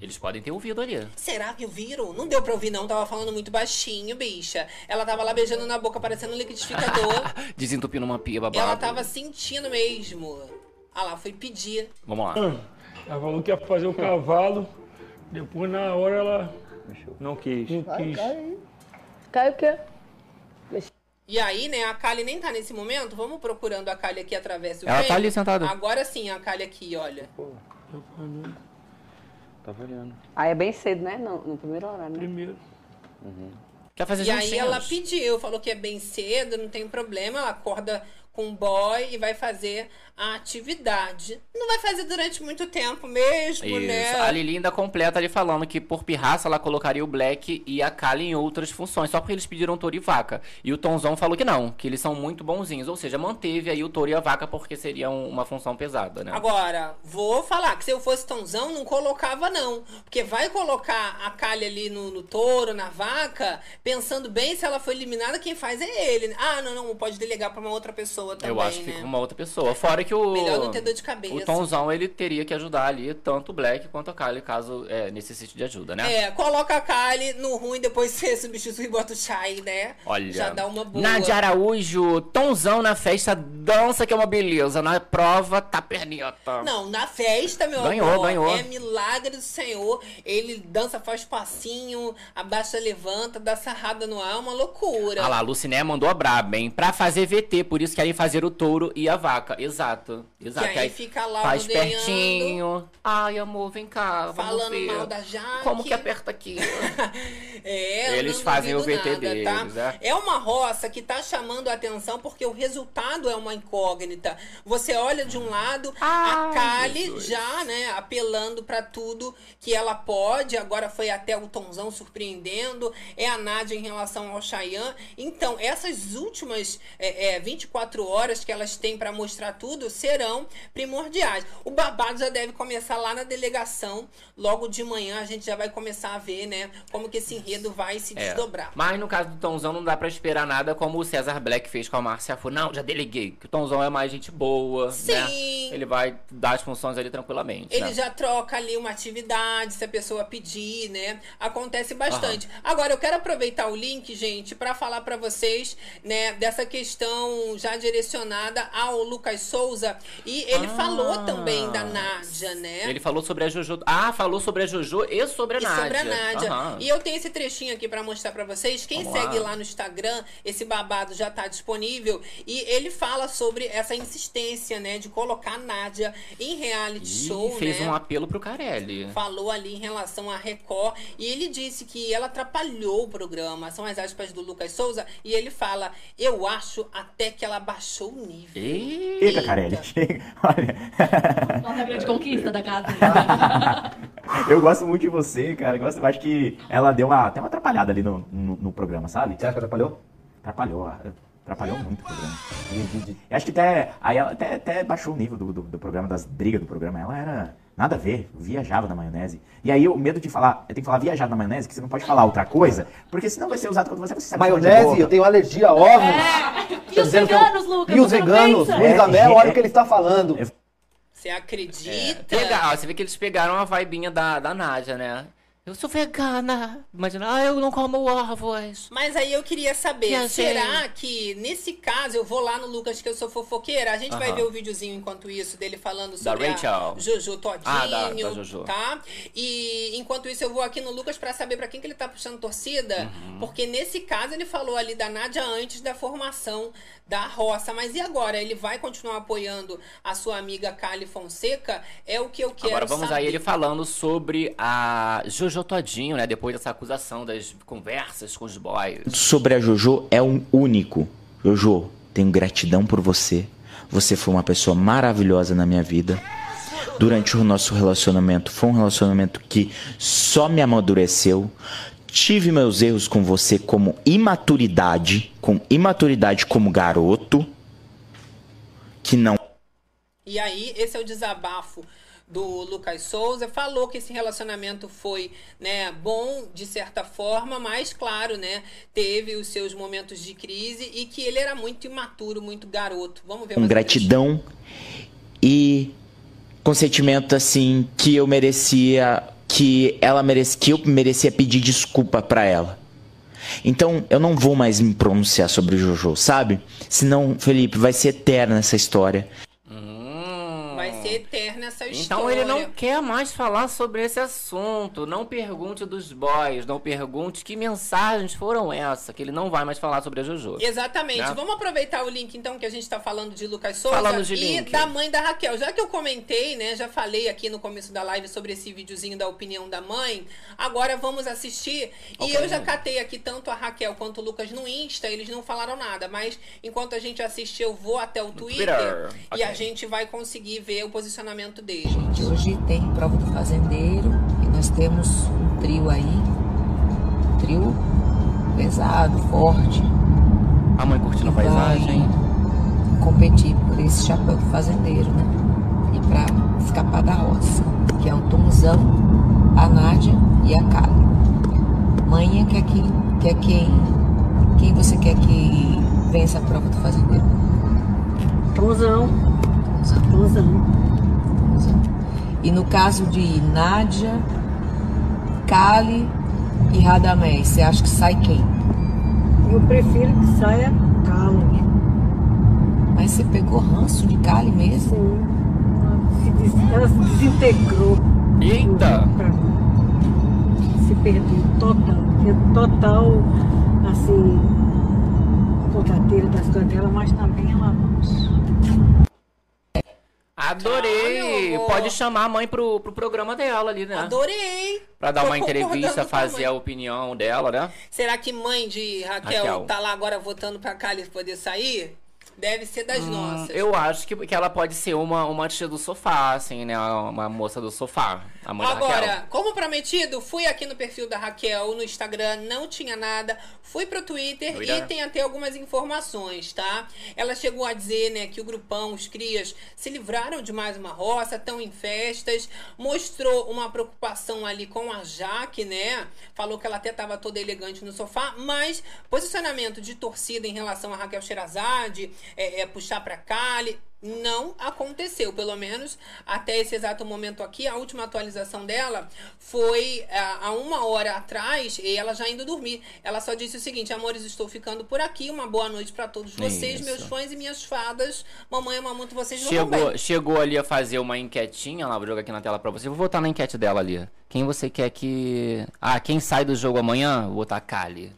Eles podem ter ouvido ali. Será que viram? Não deu pra ouvir, não. Tava falando muito baixinho, bicha. Ela tava lá beijando na boca, parecendo um liquidificador. *laughs* Desentupindo uma pia babado. ela tava sentindo mesmo. Ah lá, foi pedir. Vamos lá. Ela falou que ia fazer o cavalo, depois na hora ela não quis. Não quis. Cai o quê? E aí, né, a Kali nem tá nesse momento. Vamos procurando a Kali aqui através do Ela tá ali sentada. Agora sim, a Kali aqui, olha. Tá variando. Aí é bem cedo, né? No, no primeiro horário, né? Primeiro. Quer fazer E aí ela pediu, falou que é bem cedo, não tem problema. Ela acorda com o boy e vai fazer a atividade. Não vai fazer durante muito tempo mesmo, Isso. né? A Lili ainda completa ali falando que por pirraça ela colocaria o Black e a Kali em outras funções, só porque eles pediram touro e vaca. E o Tonzão falou que não, que eles são muito bonzinhos, ou seja, manteve aí o touro e a vaca porque seria um- uma função pesada, né? Agora, vou falar que se eu fosse Tonzão, não colocava, não. Porque vai colocar a calha ali no, no touro, na vaca, pensando bem se ela foi eliminada, quem faz é ele. né? Ah, não, não, pode delegar pra uma outra pessoa também, Eu acho que né? fica uma outra pessoa. Fora que o. Melhor não ter dor de cabeça. O Tonzão ele teria que ajudar ali tanto o Black quanto a Kali, caso é, necessite de ajuda, né? É, coloca a Kali no ruim, depois você *laughs* substitui e bota o Chai, né? Olha. Já dá uma boa. Nádia Araújo, Tonzão na festa, dança que é uma beleza. Na prova, tá perneta. Não, na festa, meu Ganhou, amor, ganhou. é milagre do Senhor. Ele dança, faz passinho, abaixa, levanta, dá sarrada no ar, é uma loucura. Ah lá, a Luciné mandou a braba, hein? Pra fazer VT, por isso querem fazer o touro e a vaca. Exato, exato. Que aí fica lá Faz pertinho. Ai, amor, vem cá. Falando mal da Jaque. Como que aperta aqui? *laughs* É, Eles fazem o VT nada, deles, tá? né? É uma roça que tá chamando a atenção porque o resultado é uma incógnita. Você olha de um lado, a Kali já, né, apelando pra tudo que ela pode. Agora foi até o Tonzão surpreendendo. É a Nádia em relação ao Chayanne. Então, essas últimas é, é, 24 horas que elas têm pra mostrar tudo serão primordiais. O babado já deve começar lá na delegação. Logo de manhã a gente já vai começar a ver, né, como que esse enredo vai se É. desdobrar. Mas no caso do Tonzão não dá pra esperar nada como o César Black fez com a Márcia Fu. Não, já deleguei. Que o Tomzão é mais gente boa, Sim. né? Ele vai dar as funções ali tranquilamente, Ele né? já troca ali uma atividade, se a pessoa pedir, né? Acontece bastante. Agora, eu quero aproveitar o link, gente, para falar para vocês, né, dessa questão já direcionada ao Lucas Souza. E ele Ah. falou também da Nádia, né? Ele falou sobre a Jojo. Ah, falou sobre a Jojo e sobre a E Nádia. sobre a Nádia. Aham. E eu tenho esse trechinho aqui pra mostrar pra vocês. Quem Vamos segue lá. lá. no Instagram, esse babado já tá disponível. E ele fala sobre essa insistência, né, de colocar a Nádia em reality Ih, show, fez né? um apelo pro Carelli. Falou ali em relação a Record. E ele disse que ela atrapalhou o programa. São as aspas do Lucas Souza. E ele fala: Eu acho até que ela baixou o nível. Chega, Carelli, chega. *laughs* Olha. Nossa grande conquista da casa. *laughs* Eu gosto muito de você, cara. Eu gosto, eu acho que ela deu uma, até uma atrapalhada ali no, no, no programa, sabe? Você acha que atrapalhou? Atrapalhou, ah, atrapalhou muito o programa. Eu acho que até, aí ela até, até baixou o nível do, do, do programa, das brigas do programa. Ela era nada a ver, viajava na maionese. E aí o medo de falar, eu tenho que falar viajar na maionese, que você não pode falar outra coisa, porque senão vai ser usado contra você. você sabe Maionese, eu tenho alergia a ovos. E os veganos, Lucas? E os veganos, pensa? Luiz Amel, olha o que ele está falando. Você acredita? Pega, ó, você vê que eles pegaram a vibinha da, da Nádia, né? Eu sou vegana. Imagina, ah, eu não como ovos. Mas aí eu queria saber, E a será gente? que nesse caso eu vou lá no Lucas que eu sou fofoqueira? A gente vai Aham. ver o videozinho enquanto isso dele falando Da sobre Rachel. a Jojo Todinho, Ah, da- da Jojo. tá? E enquanto isso eu vou aqui no Lucas pra saber pra quem que ele tá puxando torcida, Uhum. porque nesse caso ele falou ali da Nádia antes da formação da roça, mas e agora? Ele vai continuar apoiando a sua amiga Kali Fonseca? É o que eu quero Agora vamos saber. aí ele falando sobre a Jojo Todinho, né? Depois dessa acusação das conversas com os boys. sobre a Jojo é um único. Jojo, tenho gratidão por você. Você foi uma pessoa maravilhosa na minha vida. Durante o nosso relacionamento, foi um relacionamento que só me amadureceu. Tive meus erros com você como imaturidade, com imaturidade como garoto, que não E aí, esse é o desabafo do Lucas Souza. Falou que esse relacionamento foi, né, bom de certa forma, mas claro, né, teve os seus momentos de crise e que ele era muito imaturo, muito garoto. Vamos ver com um gratidão e com sentimento assim que eu merecia que ela merecia que eu merecia pedir desculpa pra ela. Então, eu não vou mais me pronunciar sobre o Jojo, sabe? Senão, Felipe, vai ser eterna essa história. Vai ser eterna essa história. Então ele não quer mais falar sobre esse assunto. Não pergunte dos boys, não pergunte que mensagens foram essas, que ele não vai mais falar sobre a Jojo. Exatamente. Né? Vamos aproveitar o link, então, que a gente tá falando de Lucas Souza Falando de e link. da mãe da Raquel. Já que eu comentei, né? Já falei aqui no começo da live sobre esse videozinho da opinião da mãe. Agora vamos assistir. E Ok. eu já catei aqui tanto a Raquel quanto o Lucas no Insta. Eles não falaram nada, mas enquanto a gente assiste, eu vou até o Twitter, Twitter. e Ok. a gente vai conseguir ver o posicionamento deles. Hoje tem prova do fazendeiro e nós temos um trio aí, um trio pesado, forte. A mãe curtindo a que paisagem. Competir por esse chapéu do fazendeiro, né? E pra escapar da roça, que é o Tomzão, a Nádia e a Kali. Mãe quer que quer quem quem você quer que vença a prova do fazendeiro? Tomzão. E no caso de Nádia, Kali e Radamés, você acha que sai quem? Eu prefiro que saia Kali. Mas você pegou ranço de Kali mesmo? Se des- Ela se desintegrou. Eita! Se perdeu total. É total, assim, contateira das coisas dela, mas também ela. Adorei! Pode chamar a mãe pro, pro programa dela ali, né? Adorei! Pra dar Tô uma entrevista, fazer a opinião dela, né? Será que mãe de Raquel, Raquel. tá lá agora votando pra Kali poder sair? Deve ser das Hum, nossas. eu acho que, que ela pode ser uma, uma tia do sofá, assim, né? Uma moça do sofá. Agora, como prometido, fui aqui no perfil da Raquel, no Instagram, não tinha nada. Fui pro Twitter Twitter. e tem até algumas informações, tá? Ela chegou a dizer, né, que o grupão, os crias, se livraram de mais uma roça, estão em festas. Mostrou uma preocupação ali com a Jaque, né? Falou que ela até tava toda elegante no sofá, mas posicionamento de torcida em relação a Raquel Sherazade é, é, puxar pra Kali. Não aconteceu, pelo menos até esse exato momento aqui. A última atualização dela foi é, há uma hora atrás e ela já indo dormir. Ela só disse o seguinte: Amores, estou ficando por aqui. Uma boa noite pra todos vocês, Isso. meus fãs e minhas fadas. Mamãe ama muito vocês Chegou, chegou ali a fazer uma enquetinha lá, vou jogar aqui na tela pra você. Vou votar na enquete dela ali. Quem você quer que. Ah, quem sai do jogo amanhã? Vou votar Kali.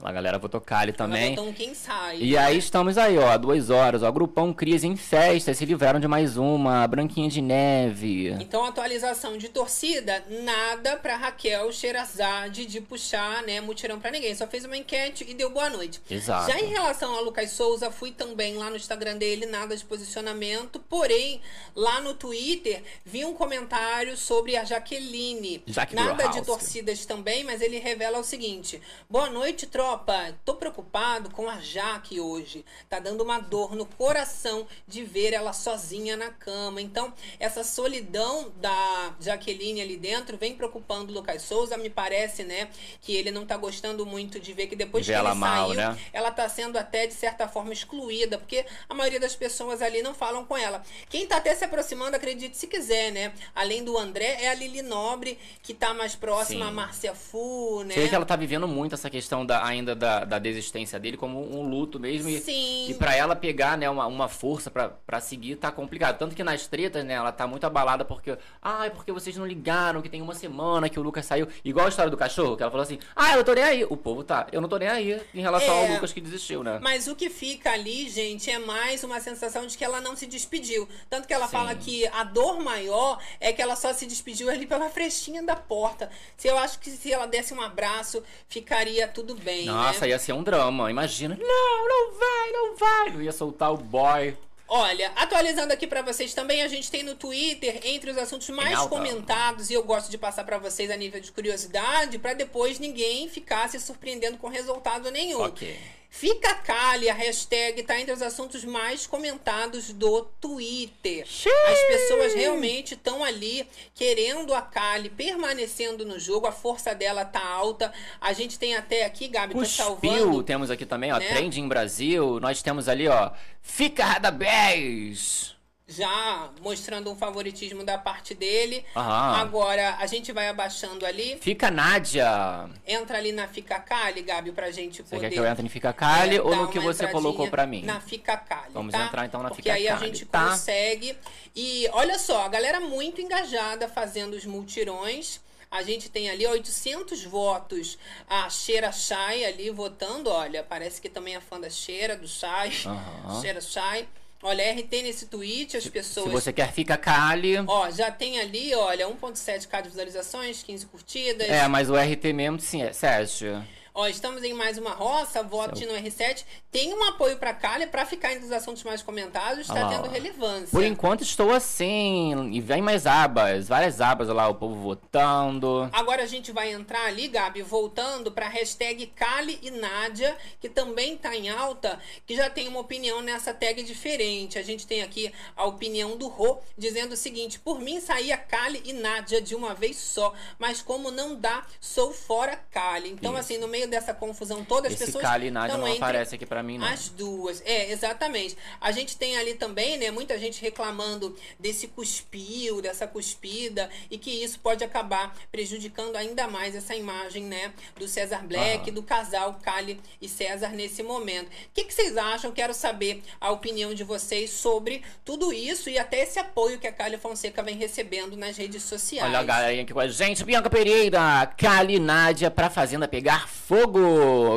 Lá, galera, votou Kali também. Então quem sai? E aí estamos aí, ó, duas horas, ó. Grupão Crise em festa, se livraram de mais uma. Branquinha de neve. Então, atualização de torcida, nada pra Raquel Sherazade de puxar, né, mutirão pra ninguém. Só fez uma enquete e deu boa noite. Exato. Já em relação a Lucas Souza, fui também lá no Instagram dele, nada de posicionamento. Porém, lá no Twitter, vi um comentário sobre a Jaqueline. Jaque nada de torcidas também, mas ele revela o seguinte: Boa noite, tropa. Tô preocupado com a Jaque hoje. Tá dando uma dor no coração de ver ela sozinha na cama. Então, essa solidão da Jaqueline ali dentro vem preocupando o Lucas Souza. Me parece, né, que ele não tá gostando muito de ver que depois que ela ele mal, saiu, né? ela tá sendo até de certa forma excluída, porque a maioria das pessoas ali não falam com ela. Quem tá até se aproximando, acredite se quiser, né? Além do André, é a Lili Nobre, que tá mais próxima Sim. a Márcia Fu, né? Vê que ela tá vivendo muito essa questão da, ainda da, da desistência dele como um luto mesmo. E, Sim. e pra ela pegar, né, uma, uma força pra, pra seguir tá complicado. Tanto que nas tretas, né, ela tá muito abalada porque. Ai, porque vocês não ligaram que tem uma semana que o Lucas saiu. Igual a história do cachorro, que ela falou assim: Ah, eu não tô nem aí. O povo tá, eu não tô nem aí em relação É. ao Lucas que desistiu, né? Mas o que fica ali, gente, é mais uma sensação de que ela não se despediu. Tanto que ela fala que a dor maior é que ela só se despediu ali pela frestinha da porta. Se eu acho que se ela desse um abraço, ficaria tudo bem. Nossa, né? ia ser um drama, imagina. Não, não vai, não vai. Não ia soltar o boy. Olha, atualizando aqui pra vocês também, a gente tem no Twitter, entre os assuntos mais comentados, e eu gosto de passar pra vocês a nível de curiosidade, pra depois ninguém ficar se surpreendendo com resultado nenhum. Ok. Fica Cali, a hashtag tá entre os assuntos mais comentados do Twitter. As pessoas realmente estão ali querendo a Kali permanecendo no jogo, a força dela tá alta. A gente tem até aqui, Gabi, Cuspiu, salvando. temos aqui também, ó, né? Trending Brasil. Nós temos ali, ó, Fica Radabés. Já mostrando um favoritismo da parte dele. Aham. Agora, a gente vai abaixando ali. Fica Nádia. Entra ali na Fica Cali, Gabi, pra gente Você poder. quer que eu entre em Fica Cali é, ou no que você colocou pra mim? Na Fica Cali. Vamos tá? entrar então na Porque Fica aí a Cali, gente tá? consegue. E olha só, a galera muito engajada fazendo os multirões. A gente tem ali 800 votos. A Cheira Chai ali votando. Olha, parece que também é fã da Cheira, do Chai. Aham. Cheira Chai. Olha, RT nesse tweet, as pessoas. Se você quer Fica Cali. Ó, já tem ali, olha, 1.7k de visualizações, 15 curtidas. É, mas o RT mesmo, sim, é Sérgio. Ó, estamos em mais uma roça, vote no R7. Tem um apoio pra Kali pra ficar entre os assuntos mais comentados, tá lá, tendo ó. relevância. Por enquanto estou assim. E vem mais abas, várias abas lá, o povo votando. Agora a gente vai entrar ali, Gabi, voltando pra hashtag Kali e Nádia, que também tá em alta, que já tem uma opinião nessa tag diferente. A gente tem aqui a opinião do Rô, dizendo o seguinte: por mim saía Kali e Nádia de uma vez só, mas como não dá, sou fora Kali. Então, Isso. assim, no meio dessa confusão toda, as Esse pessoas. Tão não entre aparece aqui pra mim, não. As duas, é, exatamente. A gente tem ali também, né, muita gente reclamando desse cuspio, dessa cuspida, e que isso pode acabar prejudicando ainda mais essa imagem, né, do César Black, do casal Kali e César nesse momento. O que, que vocês acham? Quero saber a opinião de vocês sobre tudo isso e até esse apoio que a Kali Fonseca vem recebendo nas redes sociais. Olha a galerinha aqui com a gente. Bianca Pereira, Cali Nádia pra Fazenda pegar fogo.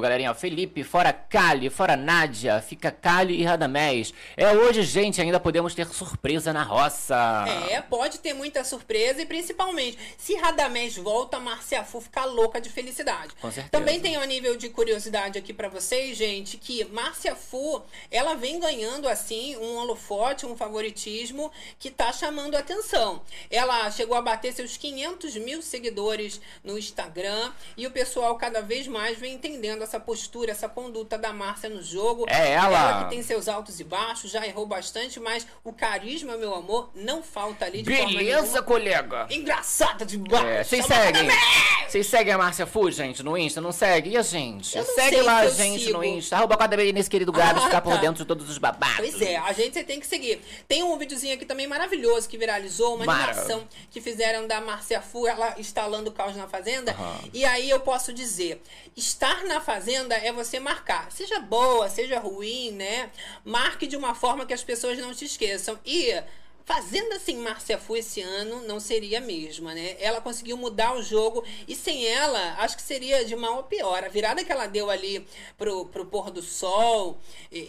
Galerinha, ó, Felipe, fora Cali, fora Nádia, fica Cali e Radamés. É hoje, gente, ainda podemos ter surpresa na roça. É, pode ter muita surpresa e principalmente se Radamés volta, Márcia Fu fica louca de felicidade. Com certeza. Também tem um nível de curiosidade aqui pra vocês, gente, que Márcia Fu, ela vem ganhando assim um holofote, um favoritismo que tá chamando atenção. Ela chegou a bater seus 500 mil seguidores no Instagram e o pessoal cada vez mais vem entendendo essa postura, essa conduta da Márcia no jogo. É ela. Ela que tem seus altos e baixos, já errou bastante, mas o carisma, meu amor, não falta ali de Beleza, colega? Engraçada demais. É, vocês seguem. Vocês seguem a Márcia Fu, gente, no Insta? Não segue? E a gente? Eu Segue lá a gente sigo. no Insta. Arroba BR nesse querido Gabs, Ah, ficar por tá. dentro de todos os babados. Pois é, a gente você tem que seguir. Tem um videozinho aqui também maravilhoso que viralizou, uma Mara. animação que fizeram da Márcia Fu, ela instalando o caos na fazenda. Aham. E aí eu posso dizer, estar na fazenda é você marcar. Seja boa, seja ruim, né? Marque de uma forma que as pessoas não te esqueçam. E Fazenda sem Márcia Fu esse ano não seria a mesma, né? Ela conseguiu mudar o jogo e sem ela, acho que seria de mal a pior. A virada que ela deu ali pro, pro pôr do sol,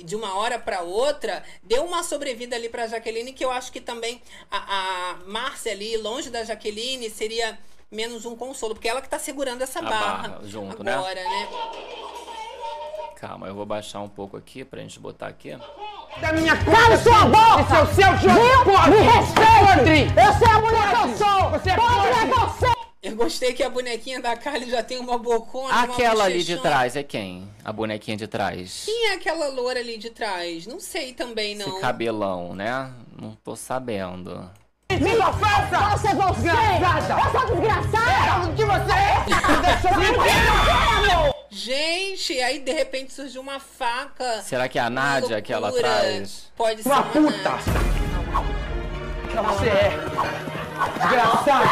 de uma hora para outra, deu uma sobrevida ali pra Jaqueline, que eu acho que também a, a Márcia ali, longe da Jaqueline, seria menos um consolo, porque ela que tá segurando essa barra, barra junto, né? agora, né? Calma, eu vou baixar um pouco aqui pra gente botar aqui. Da minha Cala sua boca! Esse é o seu jogo! Viu? Me respeite! Eu sei a mulher que eu sou! Você é Podre é você! Eu gostei que a bonequinha da Kylie já tem uma bocona, uma Aquela ali de trás é quem? A bonequinha de trás. Quem é aquela loura ali de trás? Não sei também, não. Esse cabelão, né? Não tô sabendo. Sua falsa! Você é você! Desgraçada! Eu sou desgraçada! O que você *laughs* é? Gente, aí de repente surgiu uma faca. Será que é a Uma Nádia que ela traz? Pode ser. Uma uma puta! Nádia. Não, você é! Desgraçada!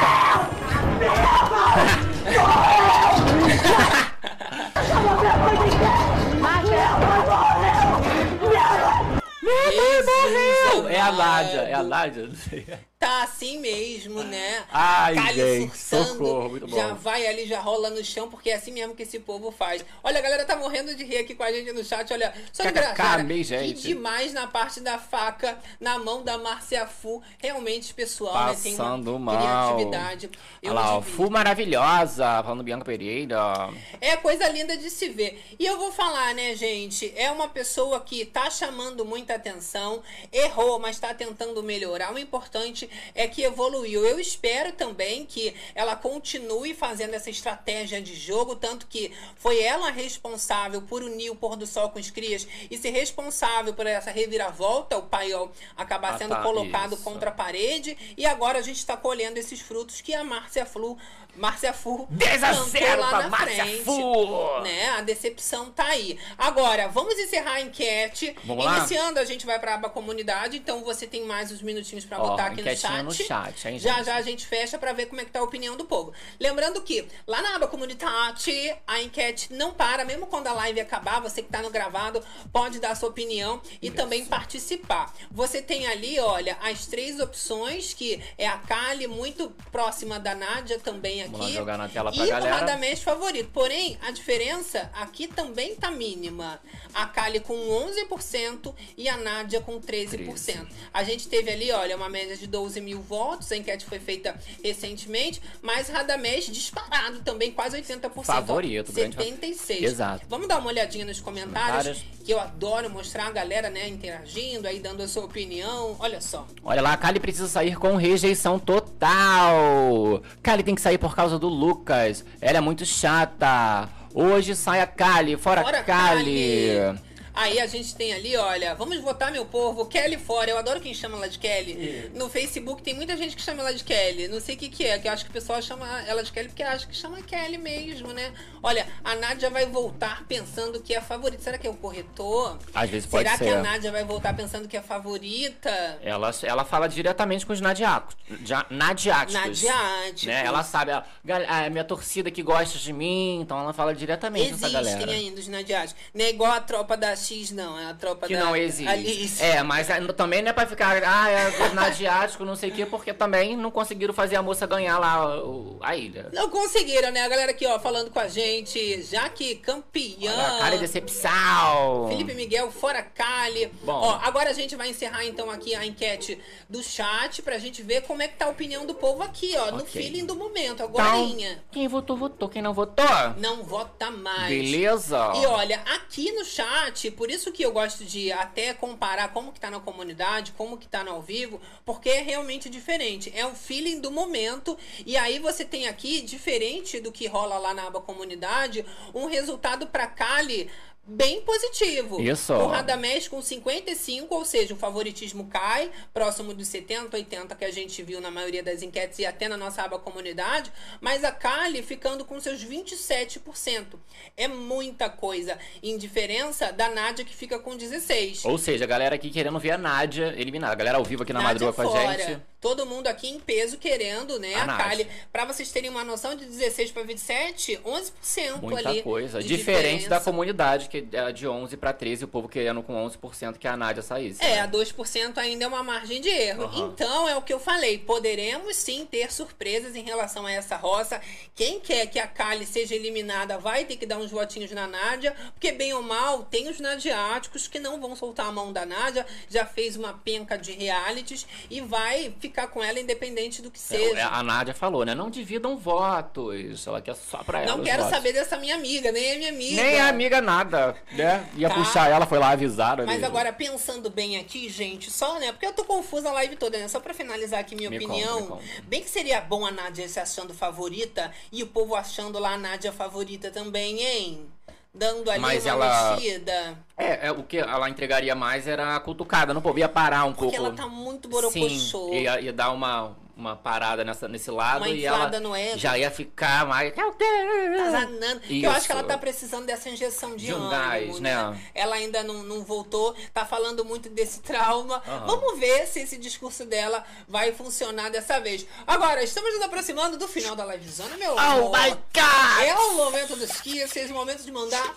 É a. Nádia, é a Nádia, não sei. Tá assim mesmo, né? Ai, Kylie gente, socorro, muito bom. Já vai ali, já rola no chão, porque é assim mesmo que esse povo faz. Olha, a galera tá morrendo de rir aqui com a gente no chat. Olha, só que cara, amei, que gente. demais na parte da faca, na mão da Márcia Fu. Realmente, pessoal, né? Tem Passando uma mal. criatividade. Eu Olha lá, ó. Fu maravilhosa, falando Bianca Pereira. É coisa linda de se ver. E eu vou falar, né, gente? É uma pessoa que tá chamando muita atenção, errou, mas tá tentando melhorar. O importante é que evoluiu. Eu espero também que ela continue fazendo essa estratégia de jogo, tanto que foi ela responsável por unir o pôr do sol com os crias e ser responsável por essa reviravolta, o paiol acabar Ah, sendo tá, colocado isso. contra a parede. E agora a gente está colhendo esses frutos que a Márcia Flu, Márcia Fu 10 a plantou 0 lá pra Márcia frente, Fu. Né? A decepção tá aí. Agora, vamos encerrar a enquete. Vamos lá? Iniciando, a gente vai pra aba comunidade, então você tem mais uns minutinhos pra Ó, botar aqui no chat. no chat, hein, já já a gente fecha pra ver como é que tá a opinião do povo. Lembrando que lá na aba comunidade, a enquete não para, mesmo quando a live acabar, você que tá no gravado, pode dar sua opinião e também participar. Você tem ali, olha, as três opções, que é a Kali, muito próxima da Nádia também aqui. Vamos jogar na tela pra e galera. o Radamés favorito. Porém, a diferença aqui também tá mínima. A Kali com 11% e a Nádia com 13%. A gente teve ali, olha, uma média de 12 mil votos. A enquete foi feita recentemente. Mas Radamés disparado também, quase 80%. Favorito, ó, grande fa- 76%. Exato. Vamos dar uma olhadinha nos comentários, Comentários. que eu adoro mostrar a galera, né, interagindo, aí dando a sua opinião. Olha só. Olha lá, a Kali precisa sair com rejeição total. Kali tem que sair por causa do Lucas. Ela é muito chata. Hoje sai a Kali, fora, Fora Kali. Kali. Aí a gente tem ali, olha, vamos votar meu povo, Kelly fora. Eu adoro quem chama ela de Kelly. No Facebook tem muita gente que chama ela de Kelly. Não sei o que, que é, que eu acho que o pessoal chama ela de Kelly porque acha que chama Kelly mesmo, né? Olha, a Nádia vai voltar pensando que é a favorita. Será que é o corretor? Às vezes pode Será ser. que a Nádia vai voltar pensando que é a favorita? Ela, ela fala diretamente com os nadiacos, ja- nadiáticos. Nadiáticos. Né? Ela sabe, a, a minha torcida que gosta de mim, então ela fala diretamente com essa Existem galera. ainda os nadiáticos. Não é igual a tropa da X, não. É a tropa Que da não existe. Alice. É, mas é, também não é pra ficar, ah, é nadiático, não sei o quê, porque também não conseguiram fazer a moça ganhar lá o- a ilha. Não conseguiram, né? A galera aqui, ó, falando com a gente. Jaque campeã. Olha, cara de decepção. Felipe Miguel, fora Cali. Bom. Ó, agora a gente vai encerrar então aqui a enquete do chat pra gente ver como é que tá a opinião do povo aqui, ó, no Ok. feeling do momento, Então, agorinha. quem votou, votou. Quem não votou, Não vota mais. beleza? E olha, aqui no chat por isso que eu gosto de até comparar como que tá na comunidade, como que tá no ao vivo, porque é realmente diferente. É o feeling do momento. E aí você tem aqui, diferente do que rola lá na aba comunidade, um resultado para Kali bem positivo. Isso. O Radamés com 55, ou seja, o favoritismo cai, próximo dos 70, 80 que a gente viu na maioria das enquetes e até na nossa aba comunidade, mas a Kali ficando com seus 27%. É muita coisa. Em diferença da Nádia que fica com 16. Ou seja, a galera aqui querendo ver a Nádia eliminada. A galera ao vivo aqui na Nádia madruga com a fora. gente. Todo mundo aqui em peso querendo, né, A a, Nádia. Kali. Pra vocês terem uma noção, de 16 para 27, 11% Muita ali. coisa. Diferente da diferença. comunidade, que é de 11 pra 13, o povo querendo com 11% que a Nádia saísse. É, né? a 2% ainda é uma margem de erro. Aham. Então, é o que eu falei. Poderemos sim ter surpresas em relação a essa roça. Quem quer que a Kali seja eliminada vai ter que dar uns votinhos na Nádia, porque bem ou mal, tem os nadiáticos que não vão soltar a mão da Nádia, já fez uma penca de realities e vai ficar com ela independente do que É, seja. a Nádia falou, né? Não dividam votos. Ela quer só pra ela. Não quero votos. saber dessa minha amiga, nem a minha amiga. Nem a amiga nada, né? Ia Tá. puxar ela, foi lá avisar. Mas ali. agora, pensando bem aqui, gente, só, né? Porque eu tô confusa a live toda, né? Só pra finalizar aqui minha Me opinião. conta. Bem que seria bom a Nádia se achando favorita e o povo achando lá a Nádia favorita também, hein? Dando ali Mas uma ela- mexida. É, é, o que ela entregaria mais era a cutucada no povo. Ia parar um Porque pouco. ela tá muito Sim, borocochô. ia, ia dar uma, uma parada nessa, nesse lado e ela já ia ficar mais. Tá zanando. Eu acho que ela tá precisando dessa injeção de, De um ânimo, gás, né? Ela ainda não, não voltou, tá falando muito desse trauma. Aham. Vamos ver se esse discurso dela vai funcionar dessa vez. Agora, estamos nos aproximando do final da livezona, meu Oh amor. my God! É o momento dos kisses, o momento de mandar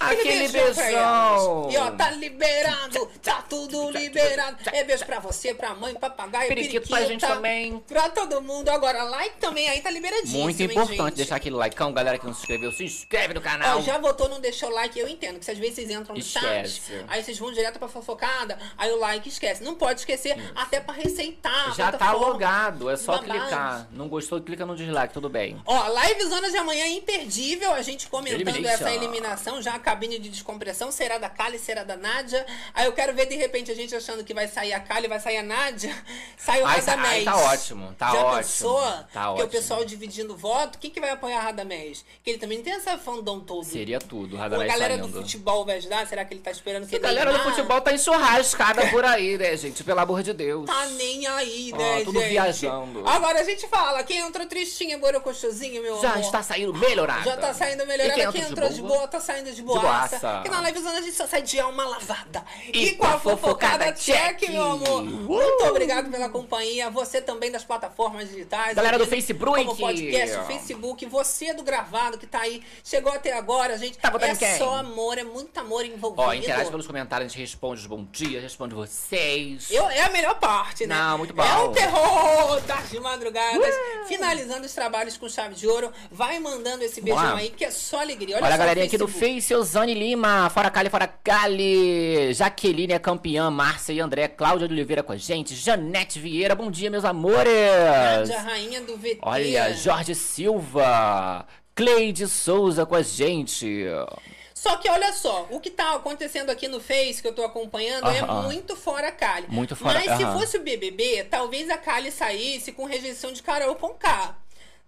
Aquele beijão. E ó, tá liberado, tá tudo liberado. É beijo pra você, pra mãe, papagaio, Periquito periquita. pra gente também. Pra todo mundo. Agora, like também aí tá liberadíssimo, Muito hein, importante gente? deixar aquele likeão, galera que não se inscreveu, se inscreve no canal. Ó, já votou, não deixou o like, eu entendo. Que se às vezes vocês entram no Esquece. chat, aí vocês vão direto pra fofocada, aí o like esquece. Não pode esquecer, até pra receitar. Já tá logado, é só Babado. clicar. Não gostou, clica no dislike, tudo bem. Ó, live zona de amanhã é imperdível. A gente comentando essa eliminação, já a cabine de descompressão. Será da Kali, será da Nádia? Aí eu quero ver de repente a gente achando que vai sair a Kali, vai sair a Nádia. *laughs* Sai o Ai, Radamés. ai, tá ótimo, tá já ótimo, pensou? tá Porque ótimo. o pessoal dividindo voto, quem que vai apoiar Radamés? Que ele também não tem essa fandom todo. Seria tudo, A Radamés galera saindo. do futebol vai ajudar? Será que ele tá esperando que A galera do futebol tá enxurrascada por aí, né, gente? Pelo amor de Deus. Tá nem aí, né, tudo gente? viajando. Agora a gente fala, quem entrou tristinha, borocochosinho, meu Já amor? está saindo melhorada. Já tá saindo melhorada. quem Quem, entrou de de boa? boa, tá saindo de boaça. Boaça. Porque na livezona a gente só sai de alma lavada. E E, com a a fofocada check, check. meu amor. Muito obrigado pela companhia. Você também das plataformas digitais. Galera do Facebook. Como podcast, Facebook. Você do gravado que tá aí. Chegou até agora, gente. Tá votando é em quem? só amor, é muito amor envolvido. Ó, interage pelos comentários, a gente responde os bom dia, responde vocês. Eu, é a melhor parte, né? Não, muito bom. É o terror das madrugadas. Finalizando os trabalhos com chave de ouro. Vai mandando esse beijão aí, que é só alegria. Olha, Olha, a galerinha aqui do. Face, Osane Lima, fora Cali, fora Cali, Jaqueline é campeã, Márcia e André, Cláudia de Oliveira com a gente, Janete Vieira, bom dia, meus amores. Nádia, rainha do VT. Olha, Jorge Silva, Cleide Souza com a gente. Só que olha só, o que tá acontecendo aqui no Face, que eu tô acompanhando, é Aham. muito fora Kali. Muito fora- Mas se aham. fosse o BBB, talvez a Kali saísse com rejeição de Carol com K.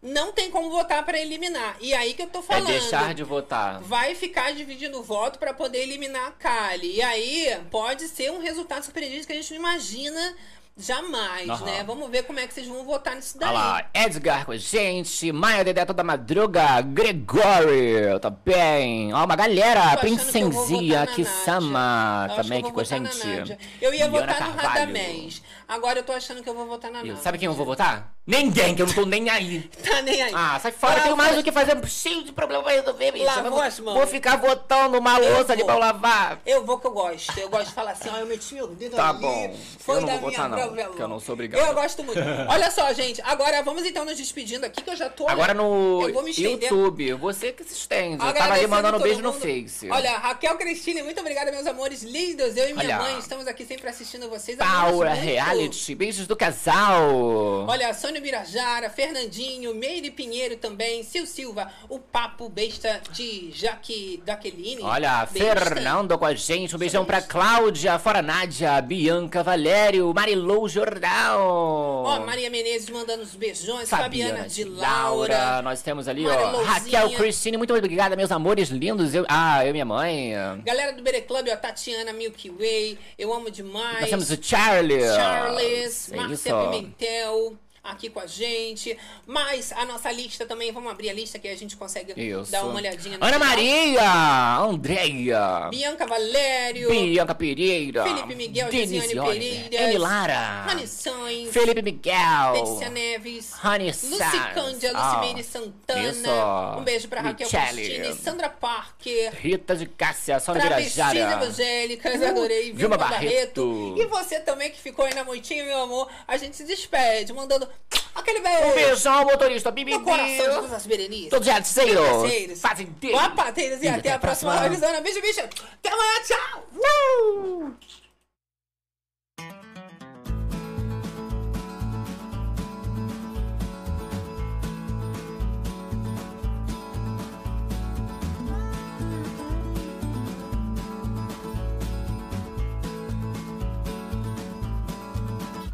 Não tem como votar pra eliminar. E aí que eu tô É falando. deixar de votar. Vai ficar dividindo o voto pra poder eliminar a Kali. E aí pode ser um resultado surpreendente que a gente não imagina jamais, Aham. né? Vamos ver como é que vocês vão votar nisso daí. Olha lá, Edgar com a gente, Maia Dedé toda madruga, Gregório também. Ó, uma galera, Princenzia, Kisama também que aqui com a gente. Eu ia Liana votar no Carvalho. Radamés. Agora eu tô achando que eu vou votar na Nádia. Sabe quem eu vou votar? Ninguém, que eu não tô nem aí. *laughs* Tá nem aí. Ah, sai fora, Lava- tenho mais do que fazer, cheio de problema pra resolver, bicho. Lavou as mãos. vou ficar votando uma Eu louça ali vou. pra eu lavar. Eu vou que eu gosto. Eu gosto de falar assim, ó, eu meti meu dedo Tá ali. bom. Foi eu não da vou minha votar não, própria porque eu não sou obrigado. Eu gosto muito. *laughs* Olha só, gente. Agora vamos então nos despedindo aqui, que eu já tô... Agora no. YouTube, você que se estende. Eu tava ali mandando todo beijo no mundo. Face. Olha, Raquel Cristine, muito obrigada, meus amores lindos. Eu e minha Olha. mãe estamos aqui sempre assistindo vocês. Muito. Reality, beijos do casal. Olha, Sônia Antônio Birajara, Fernandinho, Meire Pinheiro também, Sil Silva, o Papo Besta de Jaque Daqueline. Olha, Besta. Fernando com a gente. Um beijão pra Cláudia, fora Nádia, Bianca Valério, Marilou Jordão. Ó, Maria Menezes mandando os beijões, Fabiana, Fabiana de Laura. Laura. Nós temos ali, ó. Raquel Cristine. Muito obrigada, meus amores lindos. Eu, ah, eu e minha mãe. Galera do Bere Club, ó, Tatiana Milky Way, eu amo demais. Nós temos o Charlie. Charles, É Márcia. Pimentel aqui com a gente. Mas a nossa lista também, vamos abrir a lista que a gente consegue Isso. dar uma olhadinha Ana final. Maria, Andréia, Bianca Valério, Bianca Pereira, Felipe Miguel, Denise Pereira, Emi Lara, Rani Sainz, Felipe Miguel, Letícia Neves, Rani Sanz. Cândia, Ah, Lucimeire Santana. isso. Um beijo pra Raquel. Cristine, Sandra Parker. Rita de Cássia, Sônia Virajara, evangélicas, adorei. Uh, Vilma Vilma Barreto. E você também que ficou aí na moitinha, meu amor, a gente se despede, mandando aquele beijo. Um beijão, motorista Bibi. No coração de todas as berenices. Todos os articeiros, fazendeiros. Guapateiros e até a próxima revisão. Beijo, bicho. Até amanhã, tchau. Uh!